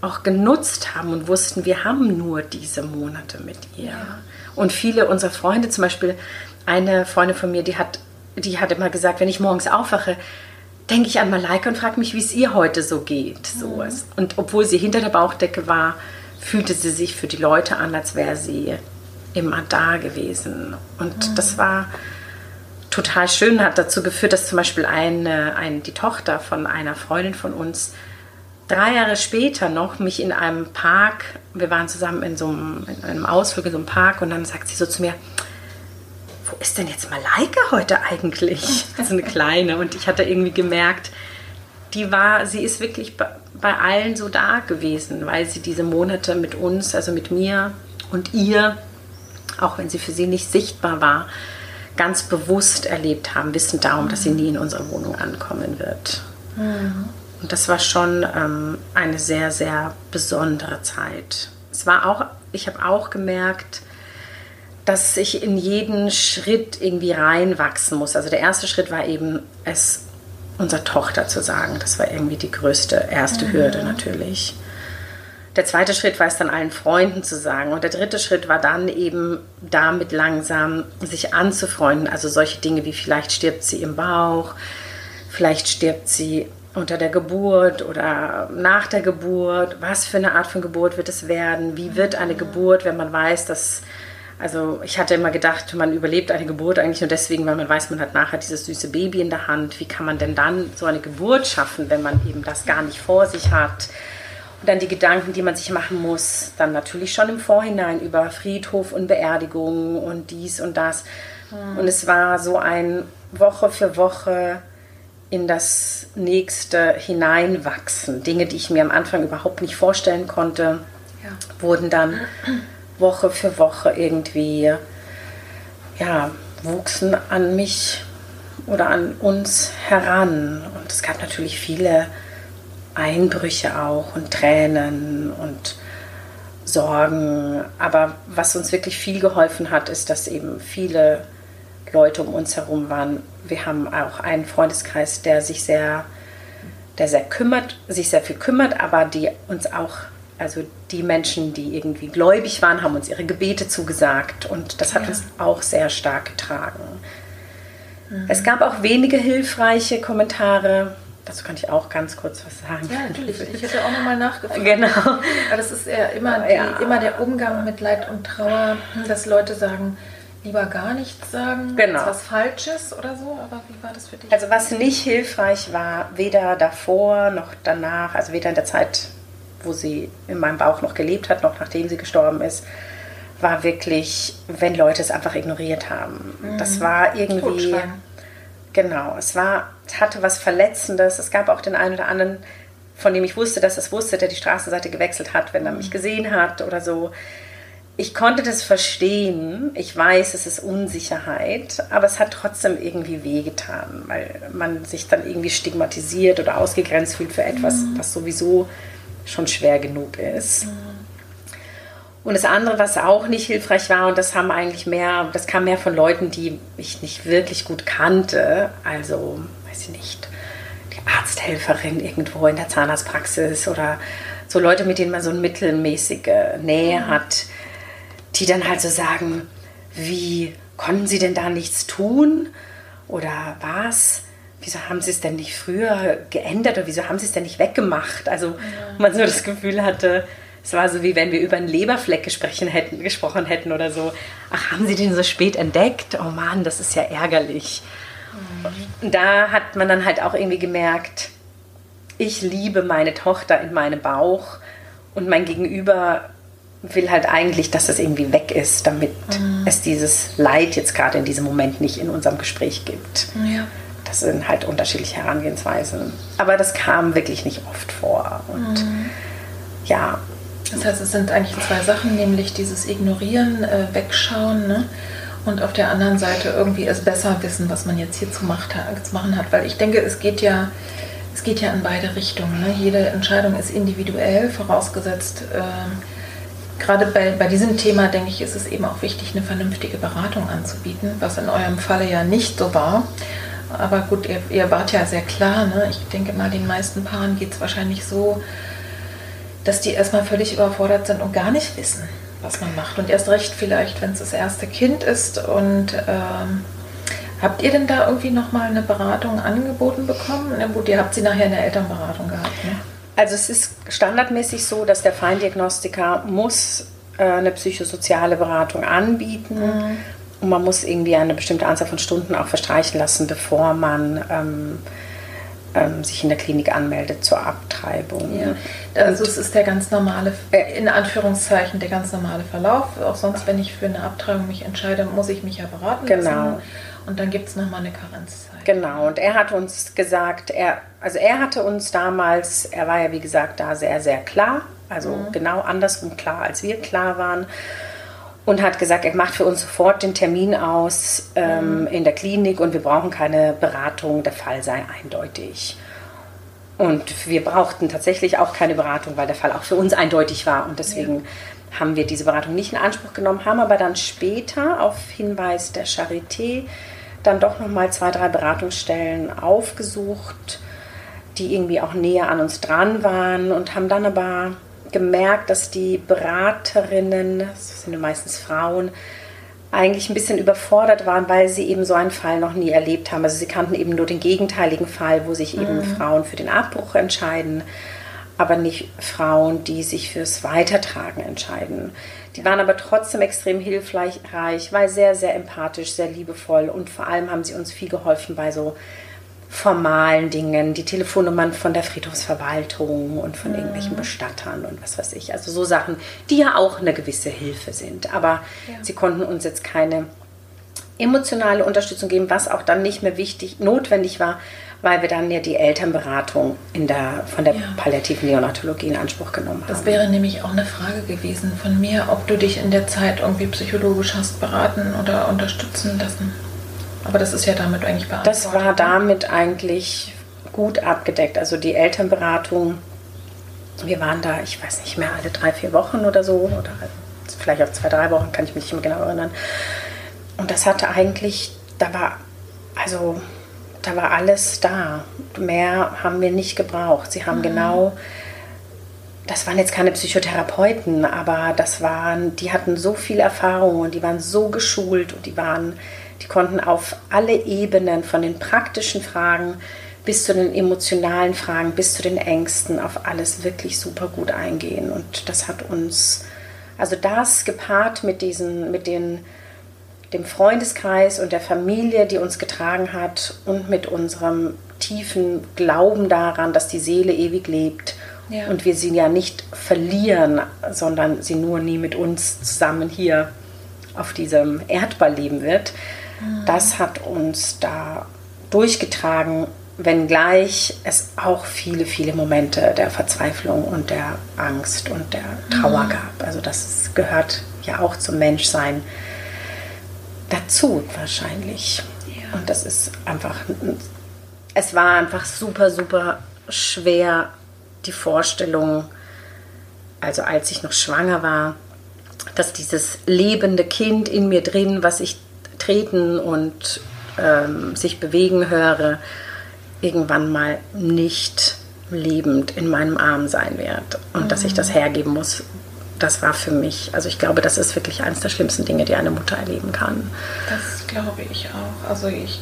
auch genutzt haben und wussten, wir haben nur diese Monate mit ihr. Ja. Und viele unserer Freunde, zum Beispiel eine Freundin von mir, die hat die hat immer gesagt, wenn ich morgens aufwache, denke ich an Malaika und frage mich, wie es ihr heute so geht. So. Mhm. Und obwohl sie hinter der Bauchdecke war, fühlte sie sich für die Leute an, als wäre sie immer da gewesen. Und mhm. das war total schön, hat dazu geführt, dass zum Beispiel eine, eine, die Tochter von einer Freundin von uns drei Jahre später noch mich in einem Park, wir waren zusammen in so einem, in einem Ausflug in so einem Park und dann sagt sie so zu mir, wo ist denn jetzt Malaika heute eigentlich? So eine kleine. Und ich hatte irgendwie gemerkt, die war, sie ist wirklich bei allen so da gewesen, weil sie diese Monate mit uns, also mit mir und ihr, auch wenn sie für sie nicht sichtbar war, ganz bewusst erlebt haben, wissend darum, dass sie nie in unserer Wohnung ankommen wird. Mhm. Und das war schon ähm, eine sehr, sehr besondere Zeit. Es war auch, ich habe auch gemerkt, dass ich in jeden Schritt irgendwie reinwachsen muss. Also der erste Schritt war eben, es unserer Tochter zu sagen. Das war irgendwie die größte erste mhm. Hürde natürlich. Der zweite Schritt war es dann allen Freunden zu sagen. Und der dritte Schritt war dann eben damit langsam sich anzufreunden. Also solche Dinge wie vielleicht stirbt sie im Bauch, vielleicht stirbt sie unter der Geburt oder nach der Geburt. Was für eine Art von Geburt wird es werden? Wie wird eine Geburt, wenn man weiß, dass also ich hatte immer gedacht, man überlebt eine Geburt eigentlich nur deswegen, weil man weiß, man hat nachher dieses süße Baby in der Hand. Wie kann man denn dann so eine Geburt schaffen, wenn man eben das gar nicht vor sich hat? Und dann die Gedanken, die man sich machen muss, dann natürlich schon im Vorhinein über Friedhof und Beerdigung und dies und das. Mhm. Und es war so ein Woche für Woche in das nächste hineinwachsen. Dinge, die ich mir am Anfang überhaupt nicht vorstellen konnte, ja. wurden dann Woche für Woche irgendwie, ja, wuchsen an mich oder an uns heran. Und es gab natürlich viele Einbrüche auch und Tränen und Sorgen. Aber was uns wirklich viel geholfen hat, ist, dass eben viele Leute um uns herum waren. Wir haben auch einen Freundeskreis, der sich sehr, der sehr kümmert, sich sehr viel kümmert, aber die uns auch also die Menschen, die irgendwie gläubig waren, haben uns ihre Gebete zugesagt und das hat ja. uns auch sehr stark getragen. Mhm. Es gab auch wenige hilfreiche Kommentare. Dazu kann ich auch ganz kurz was sagen. Ja, natürlich. Ich hätte auch nochmal nachgefragt. Genau. Aber das ist ja immer, die, ja. immer der Umgang mit Leid und Trauer, dass Leute sagen, lieber gar nichts sagen, genau. was Falsches oder so. Aber wie war das für dich? Also was nicht hilfreich war, weder davor noch danach, also weder in der Zeit wo sie in meinem Bauch noch gelebt hat, noch nachdem sie gestorben ist, war wirklich, wenn Leute es einfach ignoriert haben. Mhm. Das war irgendwie. Genau, es war, es hatte was Verletzendes. Es gab auch den einen oder anderen, von dem ich wusste, dass es wusste, der die Straßenseite gewechselt hat, wenn er mich mhm. gesehen hat oder so. Ich konnte das verstehen. Ich weiß, es ist Unsicherheit, aber es hat trotzdem irgendwie wehgetan, weil man sich dann irgendwie stigmatisiert oder ausgegrenzt fühlt für etwas, mhm. was sowieso schon schwer genug ist. Und das andere, was auch nicht hilfreich war, und das haben eigentlich mehr, das kam mehr von Leuten, die ich nicht wirklich gut kannte, also, weiß ich nicht, die Arzthelferin irgendwo in der Zahnarztpraxis oder so Leute, mit denen man so eine mittelmäßige Nähe mhm. hat, die dann halt so sagen, wie konnten sie denn da nichts tun? Oder was? Wieso haben sie es denn nicht früher geändert oder wieso haben sie es denn nicht weggemacht? Also ja. man so das Gefühl hatte, es war so wie wenn wir über einen Leberfleck gesprochen hätten, gesprochen hätten oder so. Ach, haben sie den so spät entdeckt? Oh Mann, das ist ja ärgerlich. Mhm. Da hat man dann halt auch irgendwie gemerkt, ich liebe meine Tochter in meinem Bauch und mein Gegenüber will halt eigentlich, dass das irgendwie weg ist, damit mhm. es dieses Leid jetzt gerade in diesem Moment nicht in unserem Gespräch gibt. Ja das sind halt unterschiedliche Herangehensweisen. Aber das kam wirklich nicht oft vor. Und mhm. ja. Das heißt, es sind eigentlich zwei Sachen, nämlich dieses Ignorieren, äh, Wegschauen ne? und auf der anderen Seite irgendwie es besser wissen, was man jetzt hier zu, macht, zu machen hat. Weil ich denke, es geht ja, es geht ja in beide Richtungen. Ne? Jede Entscheidung ist individuell, vorausgesetzt. Äh, gerade bei, bei diesem Thema, denke ich, ist es eben auch wichtig, eine vernünftige Beratung anzubieten, was in eurem Falle ja nicht so war. Aber gut, ihr, ihr wart ja sehr klar. Ne? Ich denke mal, den meisten Paaren geht es wahrscheinlich so, dass die erstmal völlig überfordert sind und gar nicht wissen, was man macht. Und erst recht vielleicht, wenn es das erste Kind ist und ähm, Habt ihr denn da irgendwie nochmal eine Beratung angeboten bekommen? Na gut, ihr habt sie nachher in der Elternberatung gehabt, ne? Also es ist standardmäßig so, dass der Feindiagnostiker muss äh, eine psychosoziale Beratung anbieten mhm. Und man muss irgendwie eine bestimmte Anzahl von Stunden auch verstreichen lassen, bevor man ähm, ähm, sich in der Klinik anmeldet zur Abtreibung. Ja. Also es ist der ganz normale, äh, in Anführungszeichen, der ganz normale Verlauf. Auch sonst, wenn ich für eine Abtreibung mich entscheide, muss ich mich ja beraten genau. lassen. Und dann gibt es nochmal eine Karenzzeit. Genau, und er hat uns gesagt, er, also er hatte uns damals, er war ja wie gesagt da sehr, sehr klar, also mhm. genau andersrum klar, als wir klar waren. Und hat gesagt, er macht für uns sofort den Termin aus ähm, in der Klinik und wir brauchen keine Beratung, der Fall sei eindeutig. Und wir brauchten tatsächlich auch keine Beratung, weil der Fall auch für uns eindeutig war. Und deswegen ja. haben wir diese Beratung nicht in Anspruch genommen, haben aber dann später auf Hinweis der Charité dann doch nochmal zwei, drei Beratungsstellen aufgesucht, die irgendwie auch näher an uns dran waren und haben dann aber gemerkt, dass die Beraterinnen, das sind ja meistens Frauen, eigentlich ein bisschen überfordert waren, weil sie eben so einen Fall noch nie erlebt haben. Also sie kannten eben nur den gegenteiligen Fall, wo sich eben mhm. Frauen für den Abbruch entscheiden, aber nicht Frauen, die sich fürs Weitertragen entscheiden. Die waren aber trotzdem extrem hilfreich, weil sehr, sehr empathisch, sehr liebevoll und vor allem haben sie uns viel geholfen bei so formalen Dingen, die Telefonnummern von der Friedhofsverwaltung und von irgendwelchen mhm. Bestattern und was weiß ich. Also so Sachen, die ja auch eine gewisse Hilfe sind. Aber ja. sie konnten uns jetzt keine emotionale Unterstützung geben, was auch dann nicht mehr wichtig, notwendig war, weil wir dann ja die Elternberatung in der, von der ja. palliativen Neonatologie in Anspruch genommen haben. Das wäre nämlich auch eine Frage gewesen von mir, ob du dich in der Zeit irgendwie psychologisch hast beraten oder unterstützen lassen. Aber das ist ja damit eigentlich beantwortet. Das war ne? damit eigentlich gut abgedeckt. Also die Elternberatung, wir waren da, ich weiß nicht mehr, alle drei, vier Wochen oder so, oder vielleicht auch zwei, drei Wochen, kann ich mich nicht mehr genau erinnern. Und das hatte eigentlich, da war, also da war alles da. Mehr haben wir nicht gebraucht. Sie haben mhm. genau, das waren jetzt keine Psychotherapeuten, aber das waren, die hatten so viel Erfahrung und die waren so geschult und die waren die konnten auf alle Ebenen von den praktischen Fragen bis zu den emotionalen Fragen, bis zu den Ängsten, auf alles wirklich super gut eingehen. Und das hat uns, also das gepaart mit diesen, mit den, dem Freundeskreis und der Familie, die uns getragen hat und mit unserem tiefen Glauben daran, dass die Seele ewig lebt ja. und wir sie ja nicht verlieren, sondern sie nur nie mit uns zusammen hier auf diesem Erdball leben wird das hat uns da durchgetragen, wenngleich es auch viele, viele Momente der Verzweiflung und der Angst und der Trauer mhm. gab. Also das gehört ja auch zum Menschsein dazu wahrscheinlich. Ja. Und das ist einfach, es war einfach super, super schwer, die Vorstellung, also als ich noch schwanger war, dass dieses lebende Kind in mir drin, was ich treten und ähm, sich bewegen höre, irgendwann mal nicht lebend in meinem Arm sein wird und mhm. dass ich das mhm. hergeben muss, das war für mich, also ich glaube, das ist wirklich eines der schlimmsten Dinge, die eine Mutter erleben kann. Das glaube ich auch. Also ich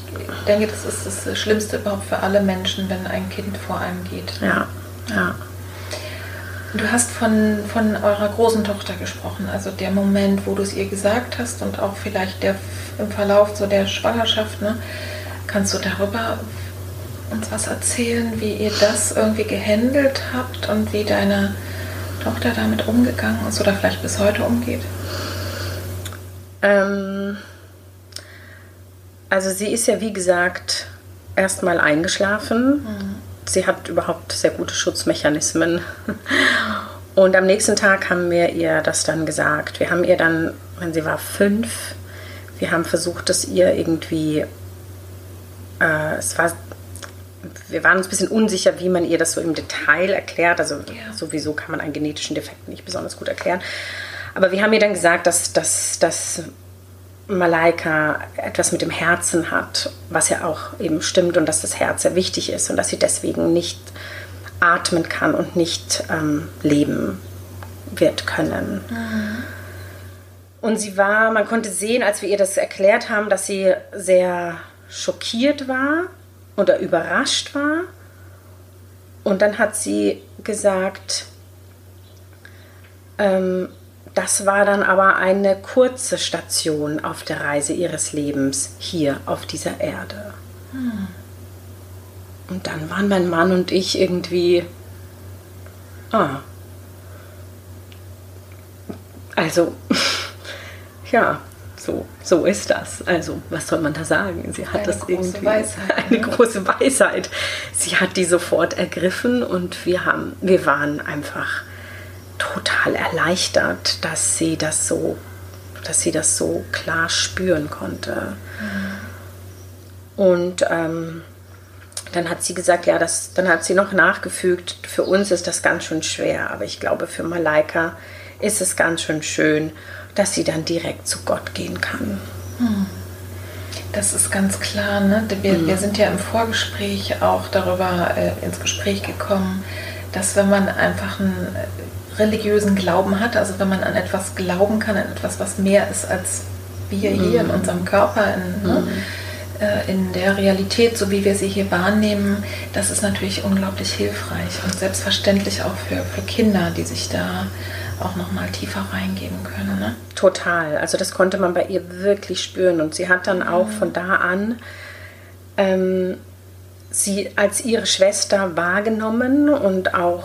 denke, das ist das Schlimmste überhaupt für alle Menschen, wenn ein Kind vor einem geht. Ja, ja. Du hast von, von eurer großen Tochter gesprochen, also der Moment, wo du es ihr gesagt hast und auch vielleicht der im Verlauf so der Schwangerschaft. Ne? Kannst du darüber uns was erzählen, wie ihr das irgendwie gehandelt habt und wie deine Tochter damit umgegangen ist oder vielleicht bis heute umgeht? Ähm, also sie ist ja wie gesagt erstmal eingeschlafen. Mhm. Sie hat überhaupt sehr gute Schutzmechanismen. Und am nächsten Tag haben wir ihr das dann gesagt. Wir haben ihr dann, wenn sie war fünf, wir haben versucht, dass ihr irgendwie, äh, es war, wir waren uns ein bisschen unsicher, wie man ihr das so im Detail erklärt. Also ja. sowieso kann man einen genetischen Defekt nicht besonders gut erklären. Aber wir haben ihr dann gesagt, dass, dass, dass Malaika etwas mit dem Herzen hat, was ja auch eben stimmt und dass das Herz sehr wichtig ist und dass sie deswegen nicht atmen kann und nicht ähm, leben wird können. Mhm. Und sie war, man konnte sehen, als wir ihr das erklärt haben, dass sie sehr schockiert war oder überrascht war. Und dann hat sie gesagt, ähm, das war dann aber eine kurze Station auf der Reise ihres Lebens hier auf dieser Erde. Hm. Und dann waren mein Mann und ich irgendwie, ah, also, ja, so, so ist das. Also, was soll man da sagen? Sie hat eine das irgendwie Weisheit, eine ne? große Weisheit. Sie hat die sofort ergriffen und wir haben, wir waren einfach total erleichtert, dass sie das so, dass sie das so klar spüren konnte. Mhm. Und ähm, dann hat sie gesagt, ja, das, dann hat sie noch nachgefügt, für uns ist das ganz schön schwer, aber ich glaube, für Malaika ist es ganz schön schön, dass sie dann direkt zu Gott gehen kann. Hm. Das ist ganz klar. Ne? Wir, mhm. wir sind ja im Vorgespräch auch darüber äh, ins Gespräch gekommen, dass wenn man einfach einen religiösen Glauben hat, also wenn man an etwas glauben kann, an etwas, was mehr ist als wir mhm. hier in unserem Körper, in, ne? mhm. ne? in der Realität, so wie wir sie hier wahrnehmen, das ist natürlich unglaublich hilfreich und selbstverständlich auch für, für Kinder, die sich da auch noch mal tiefer reingeben können. Ne? Total. Also das konnte man bei ihr wirklich spüren. Und sie hat dann auch mhm. von da an ähm, sie als ihre Schwester wahrgenommen und auch,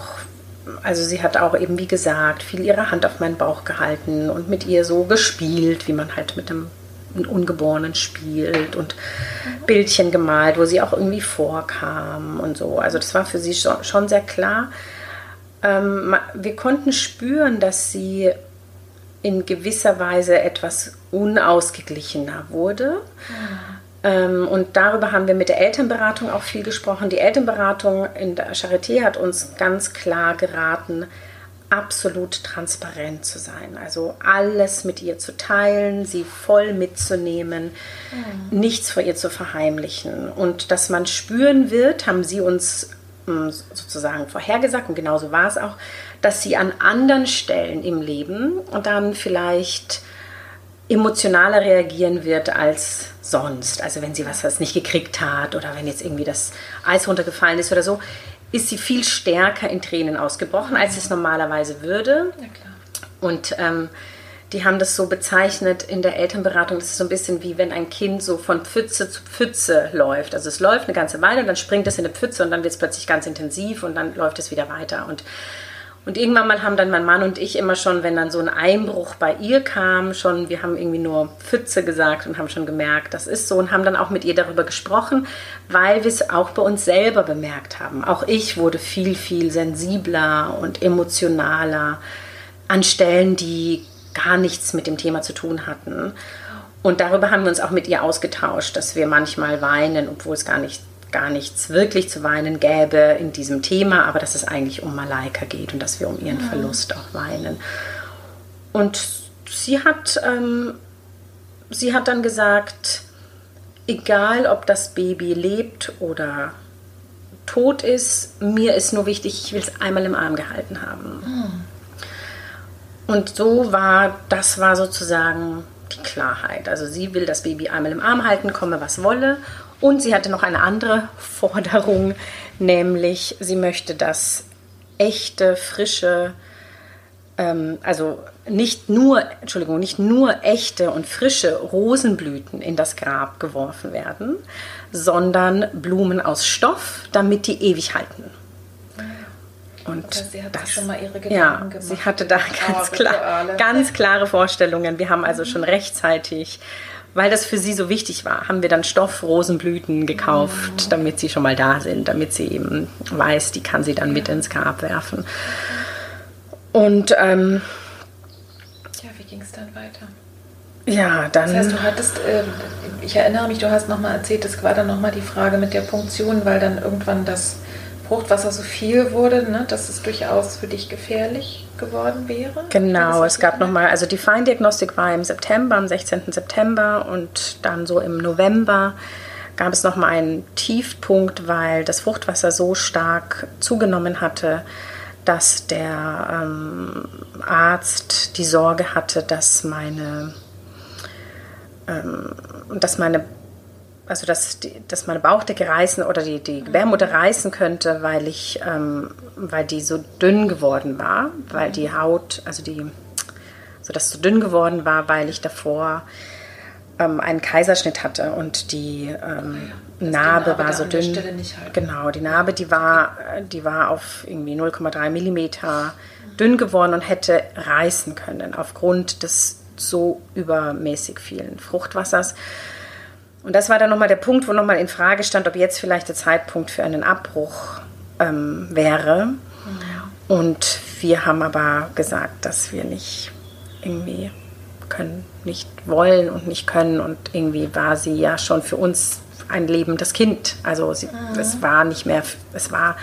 also sie hat auch eben, wie gesagt, viel ihre Hand auf meinen Bauch gehalten und mit ihr so gespielt, wie man halt mit einem Ungeborenen spielt und mhm. Bildchen gemalt, wo sie auch irgendwie vorkam und so. Also das war für sie schon, sehr klar ähm, wir konnten spüren, dass sie in gewisser Weise etwas unausgeglichener wurde. Mhm. Und darüber haben wir mit der Elternberatung auch viel gesprochen. Die Elternberatung in der Charité hat uns ganz klar geraten, absolut transparent zu sein. Also alles mit ihr zu teilen, sie voll mitzunehmen, mhm. nichts vor ihr zu verheimlichen. Und dass man spüren wird, haben sie uns sozusagen vorhergesagt und genauso war es auch, dass sie an anderen Stellen im Leben und dann vielleicht emotionaler reagieren wird als sonst. Also wenn sie was, was nicht gekriegt hat oder wenn jetzt irgendwie das Eis runtergefallen ist oder so, ist sie viel stärker in Tränen ausgebrochen, als es normalerweise würde. Ja, und ähm, die haben das so bezeichnet in der Elternberatung, das ist so ein bisschen wie wenn ein Kind so von Pfütze zu Pfütze läuft. Also es läuft eine ganze Weile und dann springt es in eine Pfütze und dann wird es plötzlich ganz intensiv und dann läuft es wieder weiter. Und, und irgendwann mal haben dann mein Mann und ich immer schon, wenn dann so ein Einbruch bei ihr kam, schon, wir haben irgendwie nur Pfütze gesagt und haben schon gemerkt, das ist so und haben dann auch mit ihr darüber gesprochen, weil wir es auch bei uns selber bemerkt haben. Auch ich wurde viel, viel sensibler und emotionaler an Stellen, die gar nichts mit dem Thema zu tun hatten. Und darüber haben wir uns auch mit ihr ausgetauscht, dass wir manchmal weinen, obwohl es gar, nicht, gar nichts wirklich zu weinen gäbe in diesem Thema, aber dass es eigentlich um Malaika geht und dass wir um ihren Verlust auch weinen. Und sie hat, ähm, sie hat dann gesagt, egal ob das Baby lebt oder tot ist, mir ist nur wichtig, ich will es einmal im Arm gehalten haben. Mhm. Und so war, das war sozusagen die Klarheit. Also sie will das Baby einmal im Arm halten, komme was wolle. Und sie hatte noch eine andere Forderung, nämlich sie möchte das echte, frische, ähm, also nicht nur, Entschuldigung, nicht nur echte und frische Rosenblüten in das Grab geworfen werden, sondern Blumen aus Stoff, damit die ewig halten. Und sie hat das, schon mal ihre Gedanken ja, gemacht. Sie hatte da ganz, klar, ganz klare Vorstellungen. Wir haben also mhm. schon rechtzeitig, weil das für sie so wichtig war, haben wir dann Stoffrosenblüten gekauft, mhm. damit sie schon mal da sind, damit sie eben weiß, die kann sie dann mit ins Grab werfen. Und ähm, ja, wie ging es dann weiter? Ja, dann. Das heißt, du hattest, äh, ich erinnere mich, du hast nochmal erzählt, es war dann nochmal die Frage mit der Punktion, weil dann irgendwann das Fruchtwasser so viel wurde, ne, dass es durchaus für dich gefährlich geworden wäre? Genau, es gab nochmal, also die Feindiagnostik war im September, am 16. September und dann so im November gab es nochmal einen Tiefpunkt, weil das Fruchtwasser so stark zugenommen hatte, dass der ähm, Arzt die Sorge hatte, dass meine, ähm, dass meine also dass, die, dass meine Bauchdecke reißen oder die, die Gebärmutter reißen könnte, weil ich, ähm, weil die so dünn geworden war, weil die Haut, also die, so dass so dünn geworden war, weil ich davor ähm, einen Kaiserschnitt hatte und die ähm, Narbe, Narbe, war so dünn. Genau, die Narbe, die war, die war auf irgendwie 0,3 Millimeter dünn geworden und hätte reißen können aufgrund des so übermäßig vielen Fruchtwassers. Und das war dann nochmal der Punkt, wo nochmal in Frage stand, ob jetzt vielleicht der Zeitpunkt für einen Abbruch ähm, wäre. Und wir haben aber gesagt, dass wir nicht irgendwie können, nicht wollen und nicht können. Und irgendwie war sie ja schon für uns ein lebendes Kind. Also sie, mhm. es war nicht mehr, es war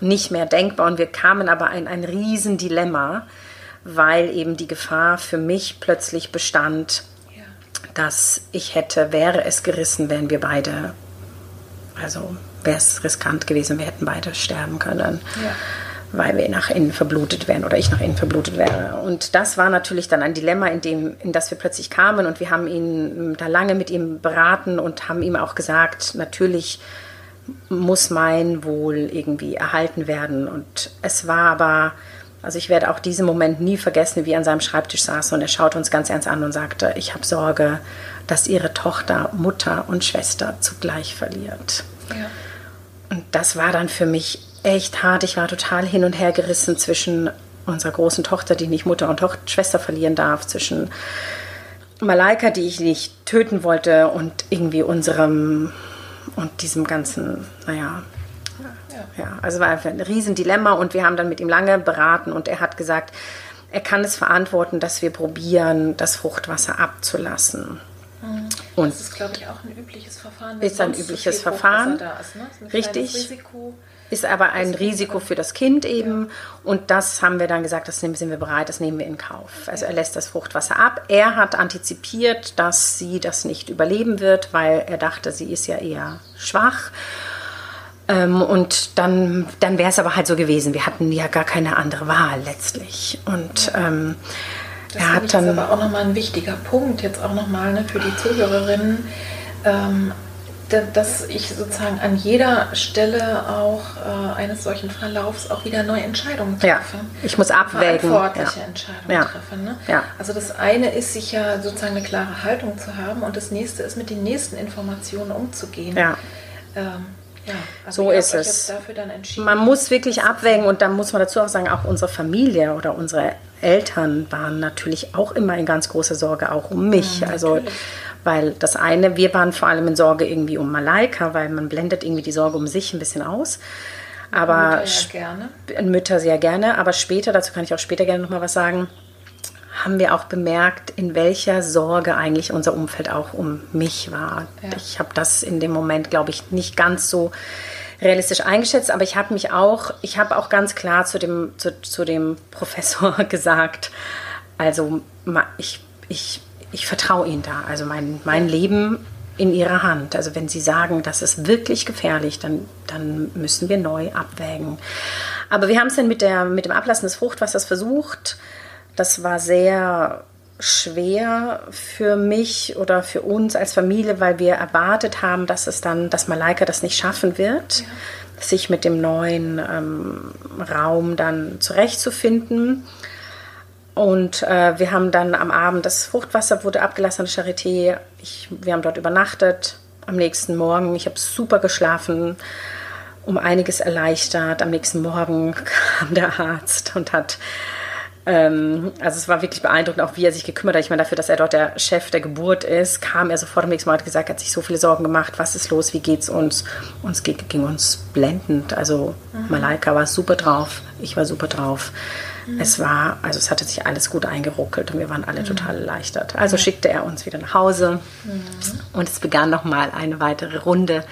nicht mehr denkbar. Und wir kamen aber in ein Riesendilemma, weil eben die Gefahr für mich plötzlich bestand. Dass ich hätte, wäre es gerissen, wären wir beide, also wäre es riskant gewesen, wir hätten beide sterben können. Ja weil wir nach innen verblutet wären oder ich nach innen verblutet wäre. Und das war natürlich dann ein Dilemma, in, dem, in das wir plötzlich kamen und wir haben ihn da lange mit ihm beraten und haben ihm auch gesagt, natürlich muss mein Wohl irgendwie erhalten werden. Und es war aber, also ich werde auch diesen Moment nie vergessen, wie er an seinem Schreibtisch saß und er schaute uns ganz ernst an und sagte, ich habe Sorge, dass ihre Tochter Mutter und Schwester zugleich verliert. Ja. Und das war dann für mich echt hart. Ich war total hin und her gerissen zwischen unserer großen Tochter, die nicht Mutter und Tochter, Schwester verlieren darf, zwischen Malaika, die ich nicht töten wollte, und irgendwie unserem und diesem ganzen, naja, ja. also war ein Riesendilemma und wir haben dann mit ihm lange beraten und er hat gesagt, er kann es verantworten, dass wir probieren, das Fruchtwasser abzulassen. Mhm. Und das ist, glaube ich, auch ein übliches Verfahren. Ist ein übliches Verfahren. Ist, ne? ist Richtig. Risiko ist aber ein Risiko für das Kind eben. Ja. Und das haben wir dann gesagt, das sind wir bereit, das nehmen wir in Kauf. Also er lässt das Fruchtwasser ab. Er hat antizipiert, dass sie das nicht überleben wird, weil er dachte, sie ist ja eher schwach. Ähm, und dann, dann wäre es aber halt so gewesen. Wir hatten ja gar keine andere Wahl letztlich. Und ähm, das er hat dann. Das ist aber auch nochmal ein wichtiger Punkt, jetzt auch nochmal ne, für die Zuhörerinnen. Ähm, dass ich sozusagen an jeder Stelle auch äh, eines solchen Verlaufs auch wieder neue Entscheidungen treffe. Ja, ich muss abwägen. Verantwortliche ja. Entscheidungen ja. treffen. Ne? Ja. Also das eine ist, sich ja sozusagen eine klare Haltung zu haben und das nächste ist, mit den nächsten Informationen umzugehen. Ja. Ähm, ja, so ist es. Man muss wirklich abwägen und dann muss man dazu auch sagen, auch unsere Familie oder unsere Eltern waren natürlich auch immer in ganz großer Sorge, auch um mich. Ja, also weil das eine, wir waren vor allem in Sorge irgendwie um Malaika, weil man blendet irgendwie die Sorge um sich ein bisschen aus. Aber Mütter, ja gerne. Mütter sehr gerne. Aber später, dazu kann ich auch später gerne nochmal was sagen, haben wir auch bemerkt, in welcher Sorge eigentlich unser Umfeld auch um mich war. Ja. Ich habe das in dem Moment, glaube ich, nicht ganz so realistisch eingeschätzt, aber ich habe mich auch, ich habe auch ganz klar zu dem, zu, zu dem Professor gesagt, also ich, ich ich vertraue Ihnen da. Also mein, mein Leben in Ihrer Hand. Also wenn Sie sagen, das ist wirklich gefährlich, dann, dann müssen wir neu abwägen. Aber wir haben es dann mit, der, mit dem Ablassen des Fruchtwassers versucht. Das war sehr schwer für mich oder für uns als Familie, weil wir erwartet haben, dass es dann, dass Malaika das nicht schaffen wird, ja. sich mit dem neuen ähm, Raum dann zurechtzufinden. Und äh, wir haben dann am Abend, das Fruchtwasser wurde abgelassen an der Charité. Ich, wir haben dort übernachtet. Am nächsten Morgen, ich habe super geschlafen, um einiges erleichtert. Am nächsten Morgen kam der Arzt und hat, ähm, also es war wirklich beeindruckend, auch wie er sich gekümmert hat. Ich meine, dafür, dass er dort der Chef der Geburt ist, kam er sofort am nächsten Mal und hat gesagt, er hat sich so viele Sorgen gemacht, was ist los, wie geht's uns? Uns ging, ging uns blendend. Also mhm. Malaika war super drauf, ich war super drauf. Mhm. Es war, also es hatte sich alles gut eingeruckelt und wir waren alle mhm. total erleichtert. Also mhm. schickte er uns wieder nach Hause mhm. und es begann nochmal eine weitere Runde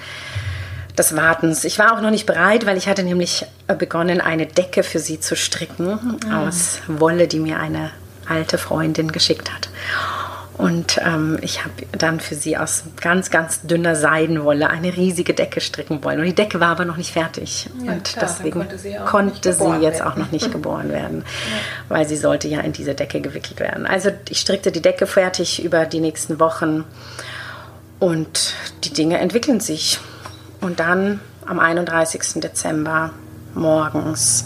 des Wartens. Ich war auch noch nicht bereit, weil ich hatte nämlich begonnen, eine Decke für sie zu stricken mhm. aus Wolle, die mir eine alte Freundin geschickt hat. Und ähm, ich habe dann für sie aus ganz, ganz dünner Seidenwolle eine riesige Decke stricken wollen. Und die Decke war aber noch nicht fertig. Ja, und klar, deswegen konnte sie, konnte sie jetzt werden. auch noch nicht geboren werden, ja. weil sie sollte ja in diese Decke gewickelt werden. Also ich strickte die Decke fertig über die nächsten Wochen. Und die Dinge entwickeln sich. Und dann am 31. Dezember morgens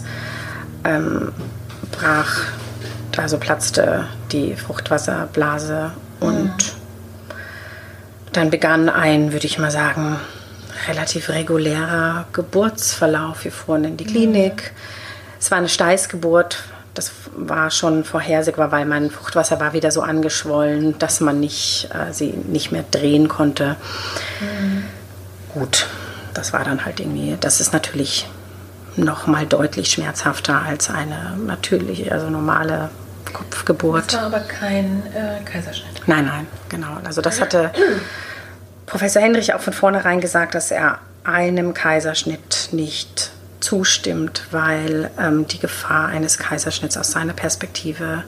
ähm, brach, also platzte die Fruchtwasserblase und mhm. dann begann ein, würde ich mal sagen, relativ regulärer Geburtsverlauf. Wir fuhren in die Klinik. Mhm. Es war eine Steißgeburt. Das war schon vorhersehbar, weil mein Fruchtwasser war wieder so angeschwollen, dass man nicht, äh, sie nicht mehr drehen konnte. Mhm. Gut, das war dann halt irgendwie, das ist natürlich noch mal deutlich schmerzhafter als eine natürliche, also normale Kopfgeburt. Das war aber kein äh, Kaiserschnitt. Nein, nein, genau. Also das hatte Professor Hendrich auch von vornherein gesagt, dass er einem Kaiserschnitt nicht zustimmt, weil ähm, die Gefahr eines Kaiserschnitts aus seiner Perspektive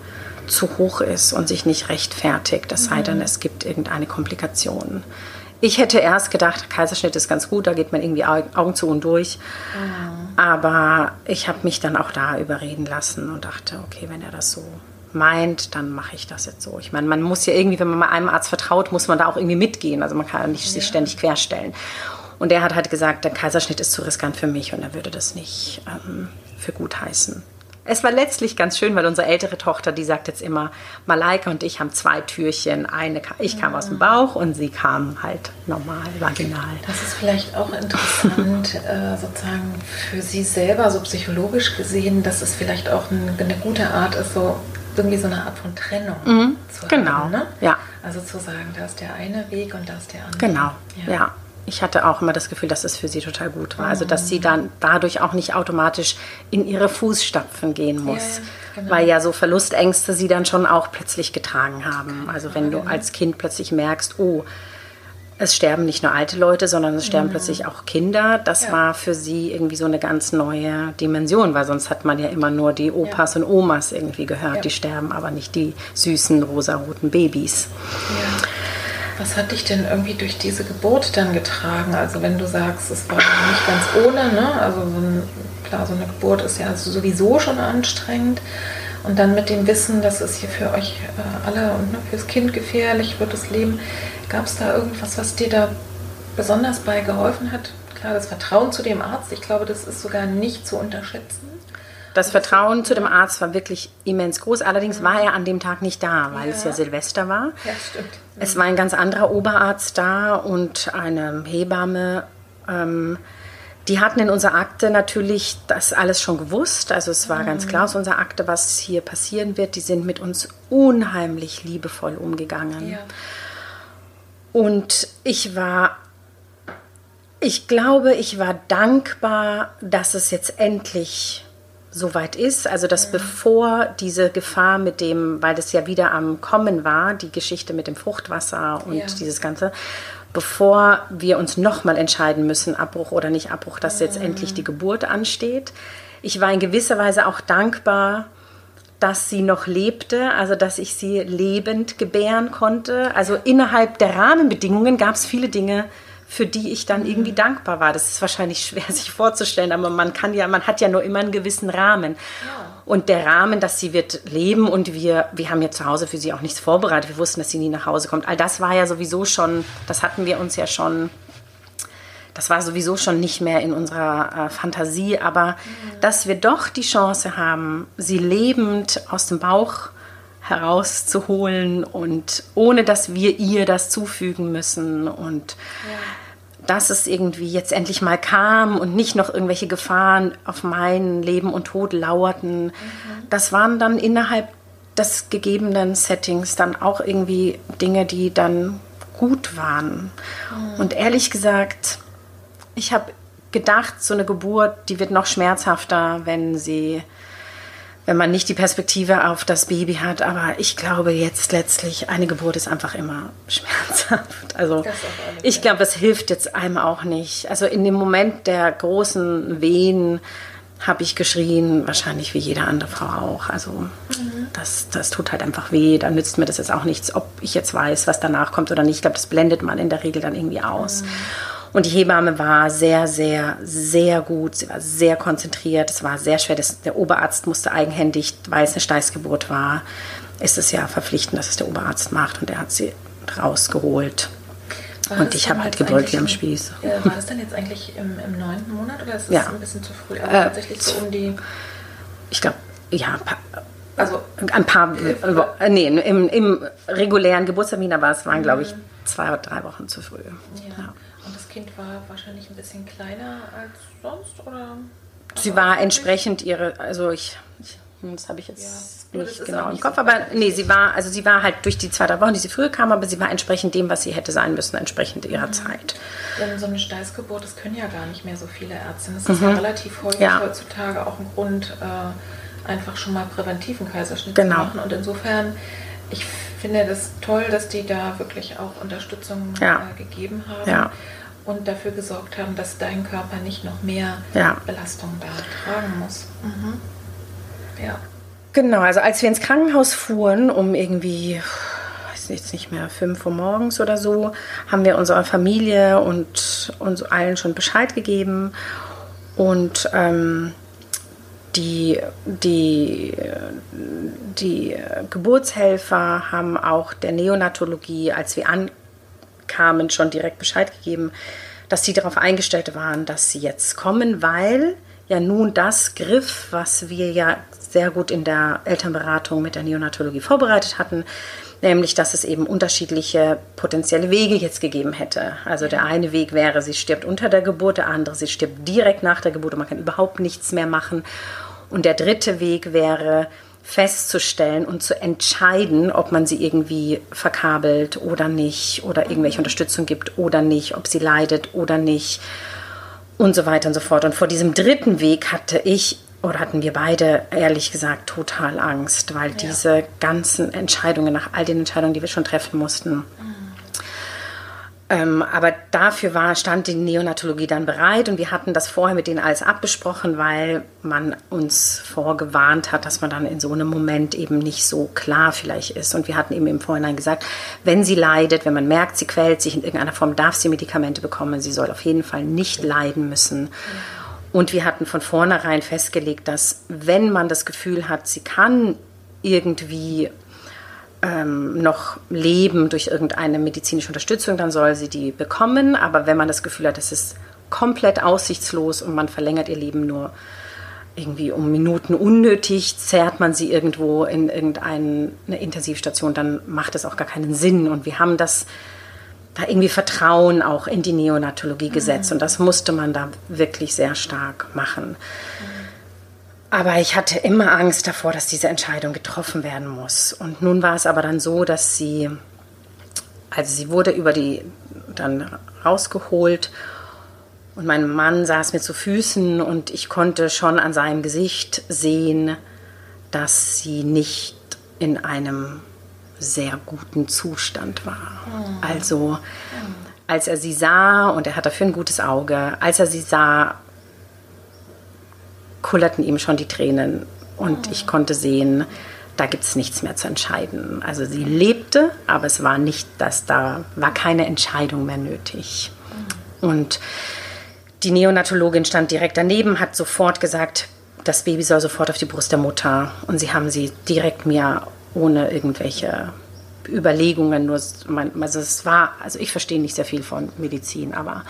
zu hoch ist und sich nicht rechtfertigt, es sei denn, mhm. es gibt irgendeine Komplikation. Ich hätte erst gedacht, Kaiserschnitt ist ganz gut, da geht man irgendwie Augen zu und durch. Mhm. Aber ich habe mich dann auch da überreden lassen und dachte, okay, wenn er das so meint, dann mache ich das jetzt so. Ich meine, man muss ja irgendwie, wenn man mal einem Arzt vertraut, muss man da auch irgendwie mitgehen. Also man kann ja nicht ja. sich ständig querstellen. Und er hat halt gesagt, der Kaiserschnitt ist zu riskant für mich und er würde das nicht ähm, für gut heißen. Es war letztlich ganz schön, weil unsere ältere Tochter, die sagt jetzt immer, Malaika und ich haben zwei Türchen. Eine, ich kam aus dem Bauch und sie kam halt normal, vaginal. Das ist vielleicht auch interessant, äh, sozusagen für sie selber, so psychologisch gesehen, dass es vielleicht auch eine, eine gute Art ist, so irgendwie so eine Art von Trennung mhm, zu genau, haben. Genau, ne? ja. Also zu sagen, da ist der eine Weg und da ist der andere. Genau, ja. ja ich hatte auch immer das Gefühl, dass es für sie total gut war. Also, dass sie dann dadurch auch nicht automatisch in ihre Fußstapfen gehen muss. Ja, genau. Weil ja so Verlustängste sie dann schon auch plötzlich getragen haben. Also, wenn du als Kind plötzlich merkst, oh, es sterben nicht nur alte Leute, sondern es sterben mhm. plötzlich auch Kinder. Das ja. war für sie irgendwie so eine ganz neue Dimension, weil sonst hat man ja immer nur die Opas ja. und Omas irgendwie gehört, ja. die sterben, aber nicht die süßen rosaroten Babys. Ja. Was hat dich denn irgendwie durch diese Geburt dann getragen? Also wenn du sagst, es war nicht ganz ohne, ne? Also so ein, klar, so eine Geburt ist ja sowieso schon anstrengend. Und dann mit dem Wissen, dass es hier für euch äh, alle und ne, fürs Kind gefährlich wird, das Leben. Gab es da irgendwas, was dir da besonders bei geholfen hat? Klar, das Vertrauen zu dem Arzt, ich glaube, das ist sogar nicht zu unterschätzen. Das Vertrauen zu dem Arzt war wirklich immens groß. Allerdings war er an dem Tag nicht da, weil ja. es ja Silvester war. Ja, stimmt. Es war ein ganz anderer Oberarzt da und eine Hebamme. Ähm, die hatten in unserer Akte natürlich das alles schon gewusst. Also es war mhm. ganz klar aus unserer Akte, was hier passieren wird. Die sind mit uns unheimlich liebevoll umgegangen. Ja. Und ich war ich glaube, ich war dankbar, dass es jetzt endlich soweit ist. Also dass mhm. bevor diese Gefahr mit dem, weil das ja wieder am Kommen war, die Geschichte mit dem Fruchtwasser und ja. dieses Ganze, bevor wir uns nochmal entscheiden müssen, Abbruch oder nicht Abbruch, dass mhm. jetzt endlich die Geburt ansteht. Ich war in gewisser Weise auch dankbar, dass sie noch lebte, also dass ich sie lebend gebären konnte. Also innerhalb der Rahmenbedingungen gab es viele Dinge, für die ich dann irgendwie mhm. dankbar war. Das ist wahrscheinlich schwer sich vorzustellen, aber man kann ja, man hat ja nur immer einen gewissen Rahmen. Ja. Und der Rahmen, dass sie wird leben und wir, wir haben ja zu Hause für sie auch nichts vorbereitet. Wir wussten, dass sie nie nach Hause kommt. All das war ja sowieso schon, das hatten wir uns ja schon, das war sowieso schon nicht mehr in unserer äh, Fantasie. Aber mhm. dass wir doch die Chance haben, sie lebend aus dem Bauch herauszuholen und ohne dass wir ihr das zufügen müssen und ja dass es irgendwie jetzt endlich mal kam und nicht noch irgendwelche Gefahren auf mein Leben und Tod lauerten. Mhm. Das waren dann innerhalb des gegebenen Settings dann auch irgendwie Dinge, die dann gut waren. Mhm. Und ehrlich gesagt, ich habe gedacht, so eine Geburt, die wird noch schmerzhafter, wenn sie wenn man nicht die Perspektive auf das Baby hat. Aber ich glaube jetzt letztlich, eine Geburt ist einfach immer schmerzhaft. Also ich glaube, es hilft jetzt einem auch nicht. Also in dem Moment der großen Wehen habe ich geschrien, wahrscheinlich wie jede andere Frau auch. Also mhm. das, das tut halt einfach weh. Da nützt mir das jetzt auch nichts, ob ich jetzt weiß, was danach kommt oder nicht. Ich glaube, das blendet man in der Regel dann irgendwie aus. Mhm. Und die Hebamme war sehr, sehr, sehr gut. Sie war sehr konzentriert. Es war sehr schwer. Das, der Oberarzt musste eigenhändig, weil es eine Steißgeburt war, ist es ja verpflichtend, dass es der Oberarzt macht. Und er hat sie rausgeholt. War und ich habe halt gebrüllt wie am Spieß. äh, War das dann jetzt eigentlich im, im neunten Monat oder ist das Ja. ein bisschen zu früh? Aber Äh, tatsächlich so um die. Ich glaube, ja, ein paar, Also, ein paar äh, nee, im, im regulären Geburtstermin war es, waren, glaube ich, zwei oder drei Wochen zu früh. ja. Das Kind war wahrscheinlich ein bisschen kleiner als sonst, oder? Sie Also war entsprechend ihre, also ich, ich das habe ich jetzt Ja. Nicht genau auch im nicht Kopf, so aber nee, sie war, also sie war halt durch die zwei, drei Wochen, die sie früher kam, aber sie war entsprechend dem, was sie hätte sein müssen, entsprechend Mhm. ihrer Zeit. Denn so eine Steißgeburt, das können ja gar nicht mehr so viele Ärzte. Das ist ja relativ häufig Mhm. Ja. heutzutage auch ein Grund, äh, einfach schon mal präventiven Kaiserschnitt Genau. zu machen. Und insofern, ich finde das toll, dass die da wirklich auch Unterstützung Ja. äh, gegeben haben. Und dafür gesorgt haben, dass dein Körper nicht noch mehr Ja. Belastung da tragen muss. Mhm. Ja. Genau, also als wir ins Krankenhaus fuhren, um irgendwie, weiß jetzt nicht mehr, 5 Uhr morgens oder so, haben wir unserer Familie und uns allen schon Bescheid gegeben. Und ähm, die, die, die Geburtshelfer haben auch der Neonatologie, als wir ankamen, schon direkt Bescheid gegeben, dass sie darauf eingestellt waren, dass sie jetzt kommen, weil ja nun das griff, was wir ja sehr gut in der Elternberatung mit der Neonatologie vorbereitet hatten, nämlich dass es eben unterschiedliche potenzielle Wege jetzt gegeben hätte. Also der eine Weg wäre, sie stirbt unter der Geburt, der andere, sie stirbt direkt nach der Geburt und man kann überhaupt nichts mehr machen. Und der dritte Weg wäre festzustellen und zu entscheiden, ob man sie irgendwie verkabelt oder nicht oder irgendwelche Unterstützung gibt oder nicht, ob sie leidet oder nicht und so weiter und so fort. Und vor diesem dritten Weg hatte ich oder hatten wir beide ehrlich gesagt total Angst, weil diese ganzen Entscheidungen, nach all den Entscheidungen, die wir schon treffen mussten, ähm, aber dafür war, stand die Neonatologie dann bereit und wir hatten das vorher mit denen alles abgesprochen, weil man uns vorgewarnt hat, dass man dann in so einem Moment eben nicht so klar vielleicht ist. Und wir hatten eben im Vorhinein gesagt, wenn sie leidet, wenn man merkt, sie quält sich in irgendeiner Form, darf sie Medikamente bekommen. Sie soll auf jeden Fall nicht leiden müssen. Und wir hatten von vornherein festgelegt, dass wenn man das Gefühl hat, sie kann irgendwie ähm, noch leben durch irgendeine medizinische Unterstützung, dann soll sie die bekommen. Aber wenn man das Gefühl hat, es ist komplett aussichtslos und man verlängert ihr Leben nur irgendwie um Minuten unnötig, zerrt man sie irgendwo in irgendeine Intensivstation, dann macht es auch gar keinen Sinn. Und wir haben das da irgendwie Vertrauen auch in die Neonatologie gesetzt und das musste man da wirklich sehr stark machen. Aber ich hatte immer Angst davor, dass diese Entscheidung getroffen werden muss. Und nun war es aber dann so, dass sie, also sie wurde über die dann rausgeholt und mein Mann saß mir zu Füßen und ich konnte schon an seinem Gesicht sehen, dass sie nicht in einem sehr guten Zustand war. Also als er sie sah, und er hat dafür ein gutes Auge, als er sie sah, kullerten ihm schon die Tränen und ich konnte sehen, da gibt es nichts mehr zu entscheiden. Also sie lebte, aber es war nicht, dass da war keine Entscheidung mehr nötig. Und die Neonatologin stand direkt daneben, hat sofort gesagt, das Baby soll sofort auf die Brust der Mutter. Und sie haben sie direkt mir ohne irgendwelche Überlegungen, nur also es war, also ich verstehe nicht sehr viel von Medizin, aber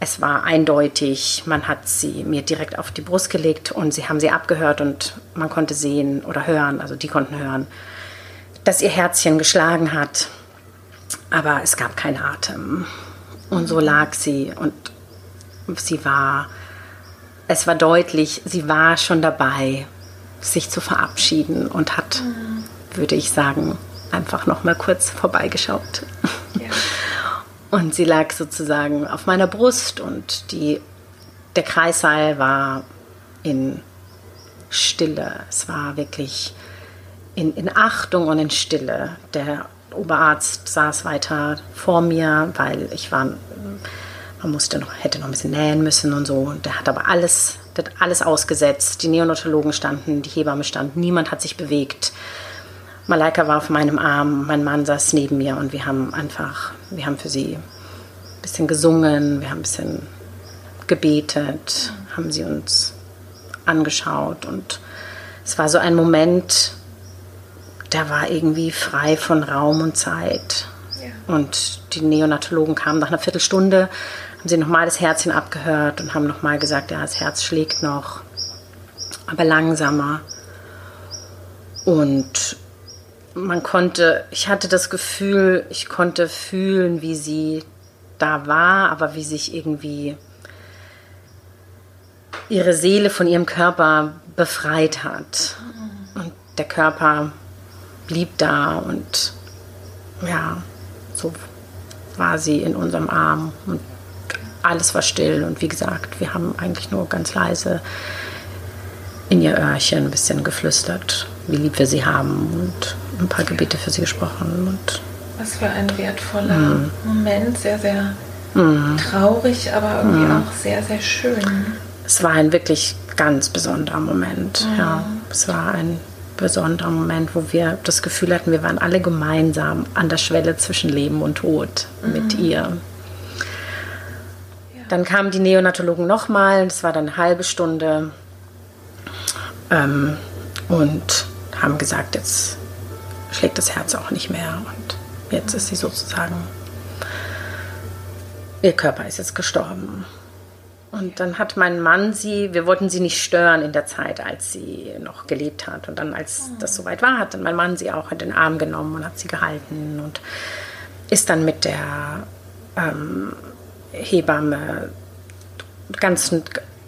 es war eindeutig, man hat sie mir direkt auf die Brust gelegt und sie haben sie abgehört und man konnte sehen oder hören, also die konnten hören, dass ihr Herzchen geschlagen hat, aber es gab keinen Atem. Und so lag sie und sie war, es war deutlich, sie war schon dabei, sich zu verabschieden und hat, mhm. würde ich sagen, einfach noch mal kurz vorbeigeschaut. Ja. Und sie lag sozusagen auf meiner Brust und die, der Kreissaal war in Stille. Es war wirklich in, in Achtung und in Stille. Der Oberarzt saß weiter vor mir, weil ich war, man musste noch, hätte noch ein bisschen nähen müssen und so. Der hat aber alles, der hat alles ausgesetzt. Die Neonatologen standen, die Hebamme stand, niemand hat sich bewegt. Malaika war auf meinem Arm, mein Mann saß neben mir und wir haben einfach, wir haben für sie ein bisschen gesungen, wir haben ein bisschen gebetet, haben sie uns angeschaut und es war so ein Moment, der war irgendwie frei von Raum und Zeit. Ja. Und die Neonatologen kamen nach einer Viertelstunde, haben sie nochmal das Herzchen abgehört und haben nochmal gesagt, ja, das Herz schlägt noch, aber langsamer. Und man konnte, ich hatte das Gefühl, ich konnte fühlen, wie sie da war, aber wie sich irgendwie ihre Seele von ihrem Körper befreit hat. Und der Körper blieb da und ja, so war sie in unserem Arm und alles war still. Und wie gesagt, wir haben eigentlich nur ganz leise in ihr Öhrchen ein bisschen geflüstert, wie lieb wir sie haben und ein paar Gebete für sie gesprochen. Und Was für ein wertvoller mm. Moment, sehr, sehr mm. traurig, aber irgendwie mm. auch sehr, sehr schön. Es war ein wirklich ganz besonderer Moment. Mhm. Ja, es war ein besonderer Moment, wo wir das Gefühl hatten, wir waren alle gemeinsam an der Schwelle zwischen Leben und Tod mhm. mit ihr. Dann kamen die Neonatologen nochmal, das war dann eine halbe Stunde ähm, und haben gesagt, jetzt schlägt das Herz auch nicht mehr und jetzt ist sie sozusagen, ihr Körper ist jetzt gestorben. Und dann hat mein Mann sie, wir wollten sie nicht stören in der Zeit, als sie noch gelebt hat. Und dann, als das soweit war, hat dann mein Mann sie auch in den Arm genommen und hat sie gehalten und ist dann mit der ähm, Hebamme ganz,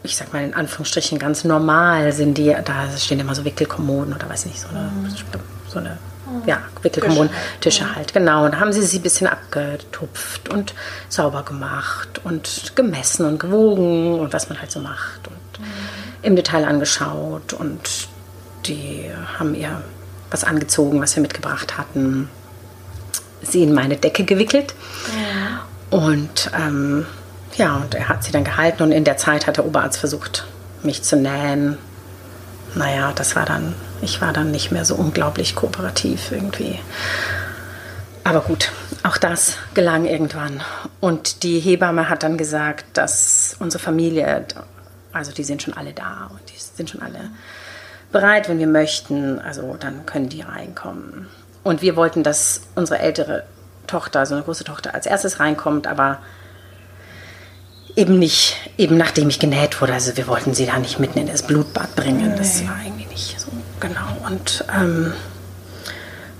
ich sag mal in Anführungsstrichen, ganz normal sind die, da stehen immer so Wickelkommoden oder weiß nicht, so eine, mhm. so eine ja, Wickelkommoden, Tische, Tische halt, genau. Und da haben sie sie ein bisschen abgetupft und sauber gemacht und gemessen und gewogen und was man halt so macht und mhm. im Detail angeschaut und die haben ihr was angezogen, was wir mitgebracht hatten, sie in meine Decke gewickelt ja. und ähm, ja, und er hat sie dann gehalten und in der Zeit hat der Oberarzt versucht, mich zu nähen. Naja, das war dann ich war dann nicht mehr so unglaublich kooperativ irgendwie. Aber gut, auch das gelang irgendwann. Und die Hebamme hat dann gesagt, dass unsere Familie, also die sind schon alle da und die sind schon alle bereit, wenn wir möchten. Also dann können die reinkommen. Und wir wollten, dass unsere ältere Tochter, also eine große Tochter, als erstes reinkommt, aber eben nicht, eben nachdem ich genäht wurde. Also wir wollten sie da nicht mitten in das Blutbad bringen. Das war irgendwie so genau. Und ähm,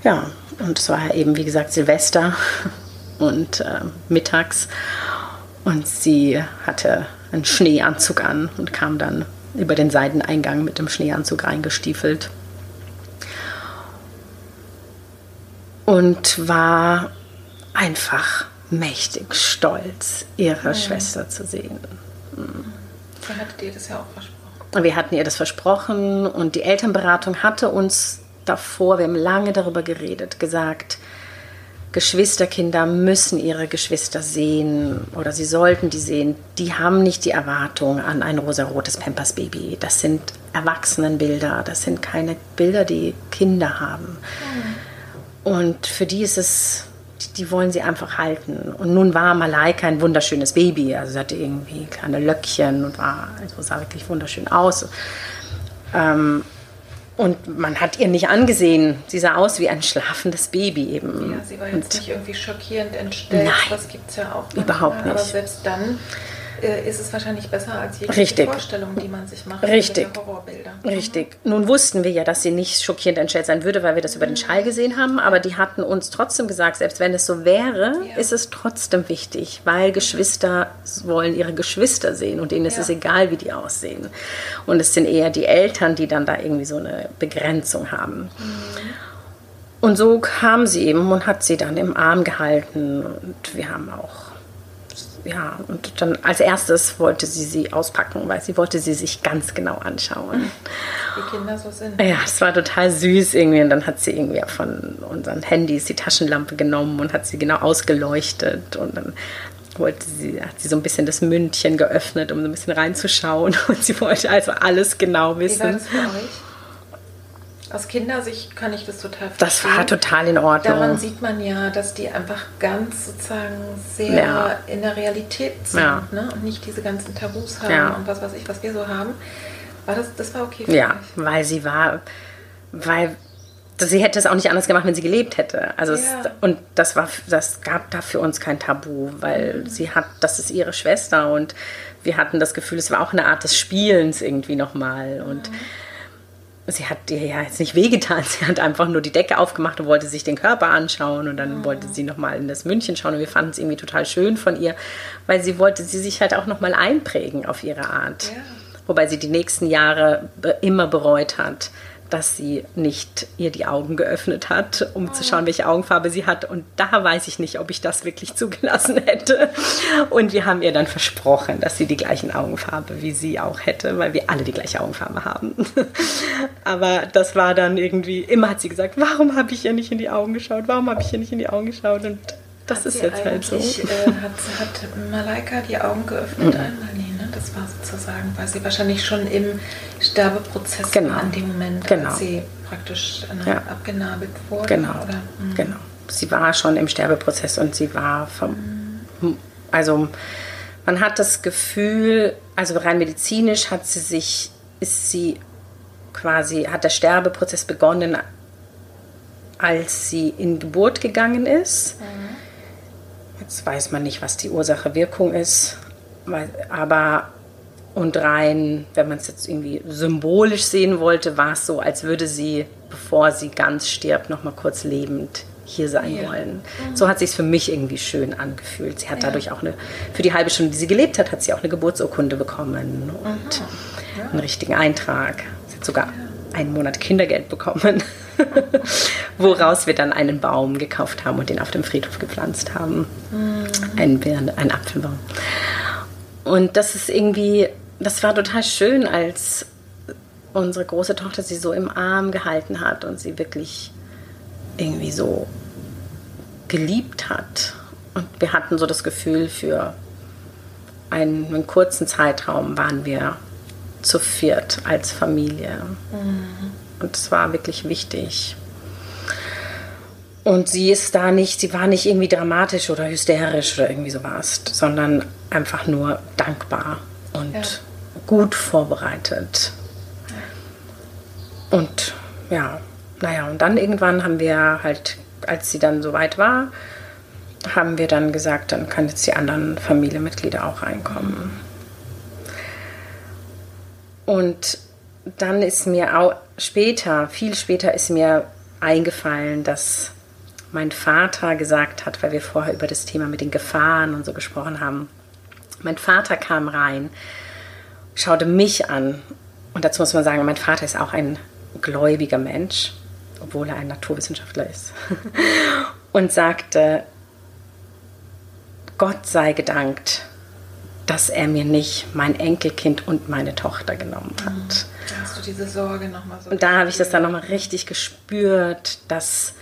ja, und es war eben, wie gesagt, Silvester und äh, mittags. Und sie hatte einen Schneeanzug an und kam dann über den Seiteneingang mit dem Schneeanzug reingestiefelt. Und war einfach mächtig stolz, ihre ja. Schwester zu sehen. Mhm. Dann hattet ihr das ja auch versprochen. Wir hatten ihr das versprochen und die Elternberatung hatte uns davor, wir haben lange darüber geredet, gesagt, Geschwisterkinder müssen ihre Geschwister sehen oder sie sollten die sehen. Die haben nicht die Erwartung an ein rosarotes Pampers-Baby. Das sind Erwachsenenbilder, das sind keine Bilder, die Kinder haben. Mhm. Und für die ist es die wollen sie einfach halten. Und nun war Malaika ein wunderschönes Baby. Also sie hatte irgendwie kleine Löckchen und war, also sah wirklich wunderschön aus. Ähm, und man hat ihr nicht angesehen, sie sah aus wie ein schlafendes Baby eben. Ja, sie war jetzt und nicht irgendwie schockierend entstellt. Nein, das gibt es ja auch. Manchmal. Überhaupt nicht. Aber selbst dann ist es wahrscheinlich besser als jegliche Richtig. Vorstellung, die man sich macht. Richtig. Horrorbilder. Richtig. Mhm. Nun wussten wir ja, dass sie nicht schockierend entstellt sein würde, weil wir das über den Schall gesehen haben, aber die hatten uns trotzdem gesagt, selbst wenn es so wäre, ja. ist es trotzdem wichtig, weil Geschwister wollen ihre Geschwister sehen und denen ist ja. es egal, wie die aussehen. Und es sind eher die Eltern, die dann da irgendwie so eine Begrenzung haben. Mhm. Und so kam sie eben und hat sie dann im Arm gehalten und wir haben auch ja, und dann als erstes wollte sie sie auspacken, weil sie wollte sie sich ganz genau anschauen. Wie Kinder so sind. Ja, es war total süß irgendwie. Und dann hat sie irgendwie von unseren Handys die Taschenlampe genommen und hat sie genau ausgeleuchtet. Und dann wollte sie, hat sie so ein bisschen das Mündchen geöffnet, um so ein bisschen reinzuschauen. Und sie wollte also alles genau wissen. Wie war das für euch? Aus Kindersicht kann ich das total verstehen. Das war total in Ordnung. Daran sieht man ja, dass die einfach ganz sozusagen sehr ja. in der Realität sind ja. ne? und nicht diese ganzen Tabus haben ja. und was weiß ich, was wir so haben. War das, das war okay für Ja, mich. weil sie war, weil sie hätte es auch nicht anders gemacht, wenn sie gelebt hätte. Also es, und das war, das gab da für uns kein Tabu, weil sie hat, das ist ihre Schwester und wir hatten das Gefühl, es war auch eine Art des Spielens irgendwie nochmal und sie hat ihr ja jetzt nicht wehgetan, sie hat einfach nur die Decke aufgemacht und wollte sich den Körper anschauen und dann wollte sie nochmal in das München schauen und wir fanden es irgendwie total schön von ihr, weil sie wollte sie sich halt auch nochmal einprägen auf ihre Art. Ja. Wobei sie die nächsten Jahre immer bereut hat, dass sie nicht ihr die Augen geöffnet hat, um zu schauen, welche Augenfarbe sie hat. Und da weiß ich nicht, ob ich das wirklich zugelassen hätte. Und wir haben ihr dann versprochen, dass sie die gleichen Augenfarbe wie sie auch hätte, weil wir alle die gleiche Augenfarbe haben. Aber das war dann irgendwie, immer hat sie gesagt, warum habe ich ihr nicht in die Augen geschaut? Warum habe ich ihr nicht in die Augen geschaut? Und das Hat ist jetzt halt so. Äh, hat, hat Malaika die Augen geöffnet einmal? Nee, Das war sozusagen, weil sie wahrscheinlich schon im Sterbeprozess Genau. an dem Moment, Genau. als sie praktisch äh, Ja. abgenabelt wurde. Genau, Oder? Mhm. genau. Sie war schon im Sterbeprozess und sie war vom, also man hat das Gefühl, also rein medizinisch hat sie sich, ist sie quasi, hat der Sterbeprozess begonnen, als sie in Geburt gegangen ist. Jetzt weiß man nicht, was die Ursache-Wirkung ist, weil- aber und rein, wenn man es jetzt irgendwie symbolisch sehen wollte, war es so, als würde sie, bevor sie ganz stirbt, noch mal kurz lebend hier sein Ja. wollen. So hat sich für mich irgendwie schön angefühlt. Sie hat dadurch auch eine, für die halbe Stunde, die sie gelebt hat, hat sie auch eine Geburtsurkunde bekommen und einen richtigen Eintrag. Sie hat sogar einen Monat Kindergeld bekommen, woraus wir dann einen Baum gekauft haben und den auf dem Friedhof gepflanzt haben. Einen, Birne, einen Apfelbaum. Und das ist irgendwie, das war total schön, als unsere große Tochter sie so im Arm gehalten hat und sie wirklich irgendwie so geliebt hat. Und wir hatten so das Gefühl, für einen, einen kurzen Zeitraum waren wir zu viert als Familie. Und es war wirklich wichtig. Und sie ist da nicht, sie war nicht irgendwie dramatisch oder hysterisch oder irgendwie sowas, sondern einfach nur dankbar und Ja. gut vorbereitet. Und ja, naja, und dann irgendwann haben wir halt, als sie dann soweit war, haben wir dann gesagt, dann können jetzt die anderen Familienmitglieder auch reinkommen. Und dann ist mir auch später, viel später ist mir eingefallen, dass mein Vater gesagt hat, weil wir vorher über das Thema mit den Gefahren und so gesprochen haben. Mein Vater kam rein, schaute mich an und dazu muss man sagen, mein Vater ist auch ein gläubiger Mensch, obwohl er ein Naturwissenschaftler ist, und sagte, Gott sei gedankt, dass er mir nicht mein Enkelkind und meine Tochter genommen hat. Da hast du diese Sorge nochmal so. Und da habe ich das dann nochmal richtig gespürt, dass,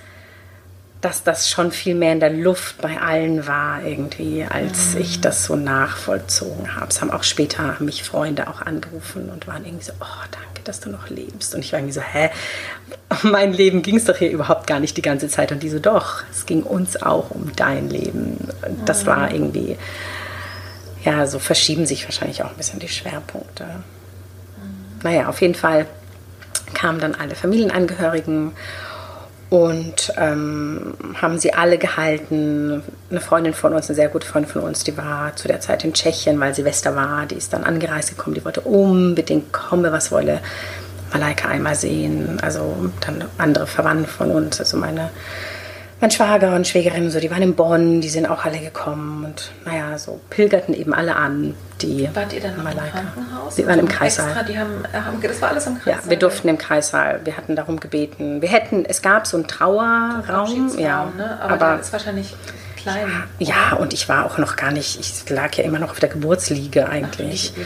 dass das schon viel mehr in der Luft bei allen war irgendwie, als ich das so nachvollzogen habe. Es haben auch später haben mich Freunde auch angerufen und waren irgendwie so, oh, danke, dass du noch lebst. Und ich war irgendwie so, hä, um mein Leben ging es doch hier überhaupt gar nicht die ganze Zeit. Und die so, doch, es ging uns auch um dein Leben. Und das war irgendwie, ja, so verschieben sich wahrscheinlich auch ein bisschen die Schwerpunkte. Naja, auf jeden Fall kamen dann alle Familienangehörigen und ähm, haben sie alle gehalten. Eine Freundin von uns, eine sehr gute Freundin von uns, die war zu der Zeit in Tschechien, weil Silvester war. Die ist dann angereist gekommen, die wollte unbedingt kommen, was wolle Malaika einmal sehen. Also dann andere Verwandte von uns, also meine, mein Schwager und Schwägerin, und so, die waren in Bonn, die sind auch alle gekommen und naja, so pilgerten eben alle an, die Wart ihr dann im. Krankenhaus? Sie waren im Also Kreissaal. Extra, die haben, haben, das war alles im Ja, Kreissaal. wir durften im Kreissaal. Wir hatten darum gebeten. Wir hätten, es gab so einen Trauerraum, ja, ne? Aber, aber der ist wahrscheinlich klein. ja, und ich war auch noch gar nicht. Ich lag ja immer noch auf der Geburtsliege eigentlich. Ja.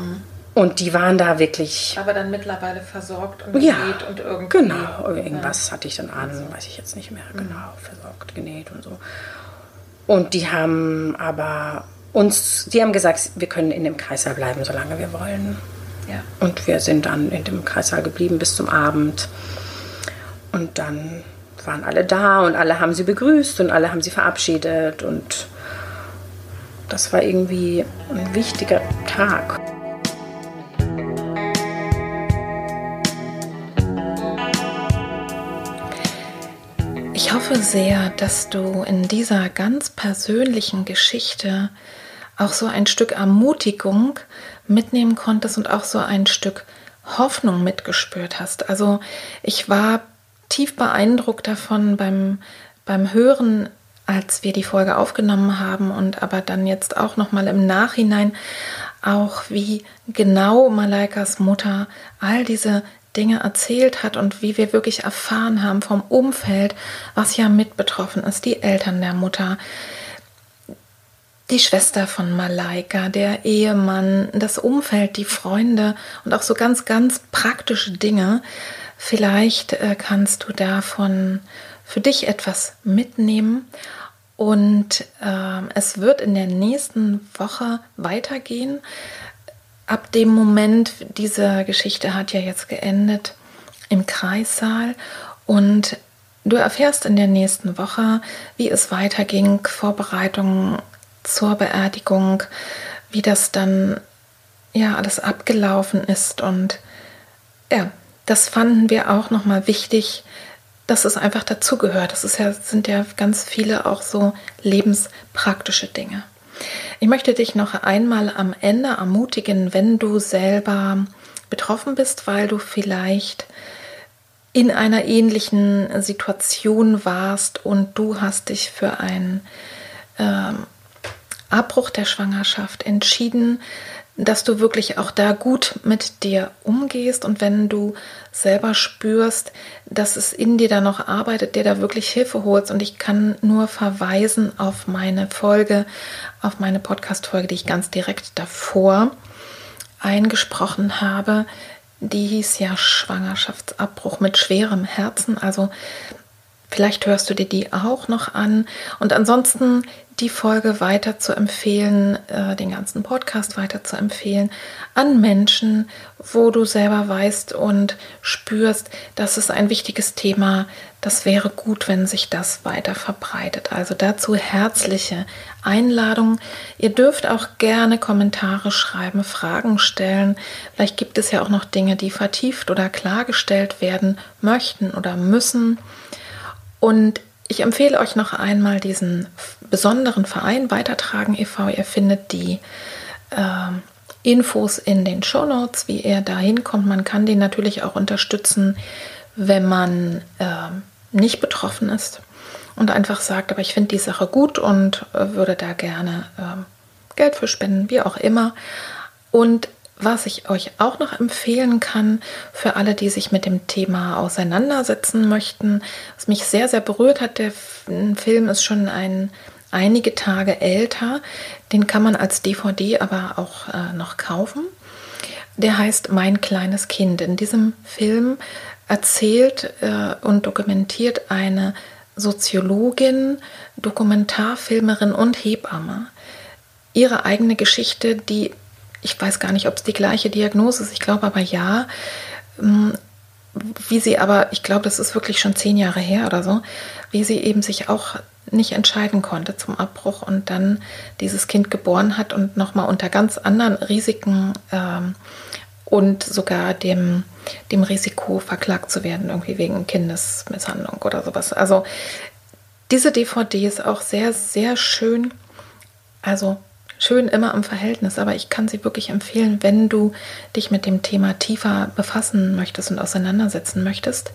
Mhm. Und die waren da wirklich. Aber dann mittlerweile versorgt und Ja, genäht und irgendwie. genau. Irgendwas hatte ich dann an, weiß ich jetzt nicht mehr genau, versorgt, genäht und so. Und die haben aber uns, die haben gesagt, wir können in dem Kreissaal bleiben, solange wir wollen. Ja. Und wir sind dann in dem Kreissaal geblieben bis zum Abend. Und dann waren alle da und alle haben sie begrüßt und alle haben sie verabschiedet. Und das war irgendwie ein wichtiger Tag. Ich hoffe sehr, dass du in dieser ganz persönlichen Geschichte auch so ein Stück Ermutigung mitnehmen konntest und auch so ein Stück Hoffnung mitgespürt hast. Also ich war tief beeindruckt davon beim, beim Hören, als wir die Folge aufgenommen haben und aber dann jetzt auch noch mal im Nachhinein auch wie genau Malaikas Mutter all diese Dinge erzählt hat und wie wir wirklich erfahren haben vom Umfeld, was ja mit betroffen ist, die Eltern der Mutter, die Schwester von Malaika, der Ehemann, das Umfeld, die Freunde und auch so ganz, ganz praktische Dinge. Vielleicht äh, kannst du davon für dich etwas mitnehmen. Und äh, es wird in der nächsten Woche weitergehen ab dem Moment, diese Geschichte hat ja jetzt geendet im Kreissaal und du erfährst in der nächsten Woche, wie es weiterging, Vorbereitungen zur Beerdigung, wie das dann ja alles abgelaufen ist und ja, das fanden wir auch nochmal wichtig, dass es einfach dazugehört. Das ist ja, sind ja ganz viele auch so lebenspraktische Dinge. Ich möchte dich noch einmal am Ende ermutigen, wenn du selber betroffen bist, weil du vielleicht in einer ähnlichen Situation warst und du hast dich für einen ähm, Abbruch der Schwangerschaft entschieden, dass du wirklich auch da gut mit dir umgehst. Und wenn du selber spürst, dass es in dir da noch arbeitet, dir da wirklich Hilfe holst und ich kann nur verweisen auf meine Folge, auf meine Podcast-Folge, die ich ganz direkt davor eingesprochen habe. Die hieß ja Schwangerschaftsabbruch mit schwerem Herzen. Also vielleicht hörst du dir die auch noch an. Und ansonsten die Folge weiter zu empfehlen, äh, den ganzen Podcast weiter zu empfehlen an Menschen, wo du selber weißt und spürst, das ist ein wichtiges Thema. Das wäre gut, wenn sich das weiter verbreitet. Also dazu herzliche Einladung. Ihr dürft auch gerne Kommentare schreiben, Fragen stellen. Vielleicht gibt es ja auch noch Dinge, die vertieft oder klargestellt werden möchten oder müssen. Und ich empfehle euch noch einmal diesen besonderen Verein Weitertragen e.V. Ihr findet die äh, Infos in den Show Notes, wie er da hinkommt. Man kann den natürlich auch unterstützen, wenn man äh, nicht betroffen ist und einfach sagt, aber ich finde die Sache gut und äh, würde da gerne ähm, Geld für spenden, wie auch immer. Und was ich euch auch noch empfehlen kann für alle, die sich mit dem Thema auseinandersetzen möchten, was mich sehr, sehr berührt hat, der Film ist schon ein, einige Tage älter, den kann man als DVD aber auch äh, noch kaufen. Der heißt Mein kleines Kind. In diesem Film erzählt äh, und dokumentiert eine Soziologin, Dokumentarfilmerin und Hebamme ihre eigene Geschichte, die ich weiß gar nicht, ob es die gleiche Diagnose ist, ich glaube aber ja. Mm, wie sie aber, ich glaube, das ist wirklich schon zehn Jahre her oder so, wie sie eben sich auch nicht entscheiden konnte zum Abbruch und dann dieses Kind geboren hat und nochmal unter ganz anderen Risiken ähm, und sogar dem, dem Risiko verklagt zu werden, irgendwie wegen Kindesmisshandlung oder sowas. Also diese DVD ist auch sehr, sehr schön. Also schön immer im Verhältnis, aber ich kann sie wirklich empfehlen, wenn du dich mit dem Thema tiefer befassen möchtest und auseinandersetzen möchtest.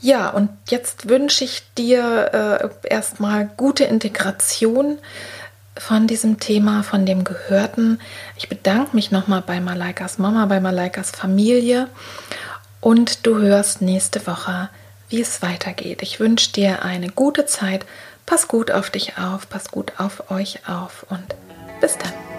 Ja, und jetzt wünsche ich dir äh, erstmal gute Integration von diesem Thema, von dem Gehörten. Ich bedanke mich nochmal bei Malaikas Mama, bei Malaikas Familie und du hörst nächste Woche, wie es weitergeht. Ich wünsche dir eine gute Zeit. Pass gut auf dich auf, pass gut auf euch auf und bis dann.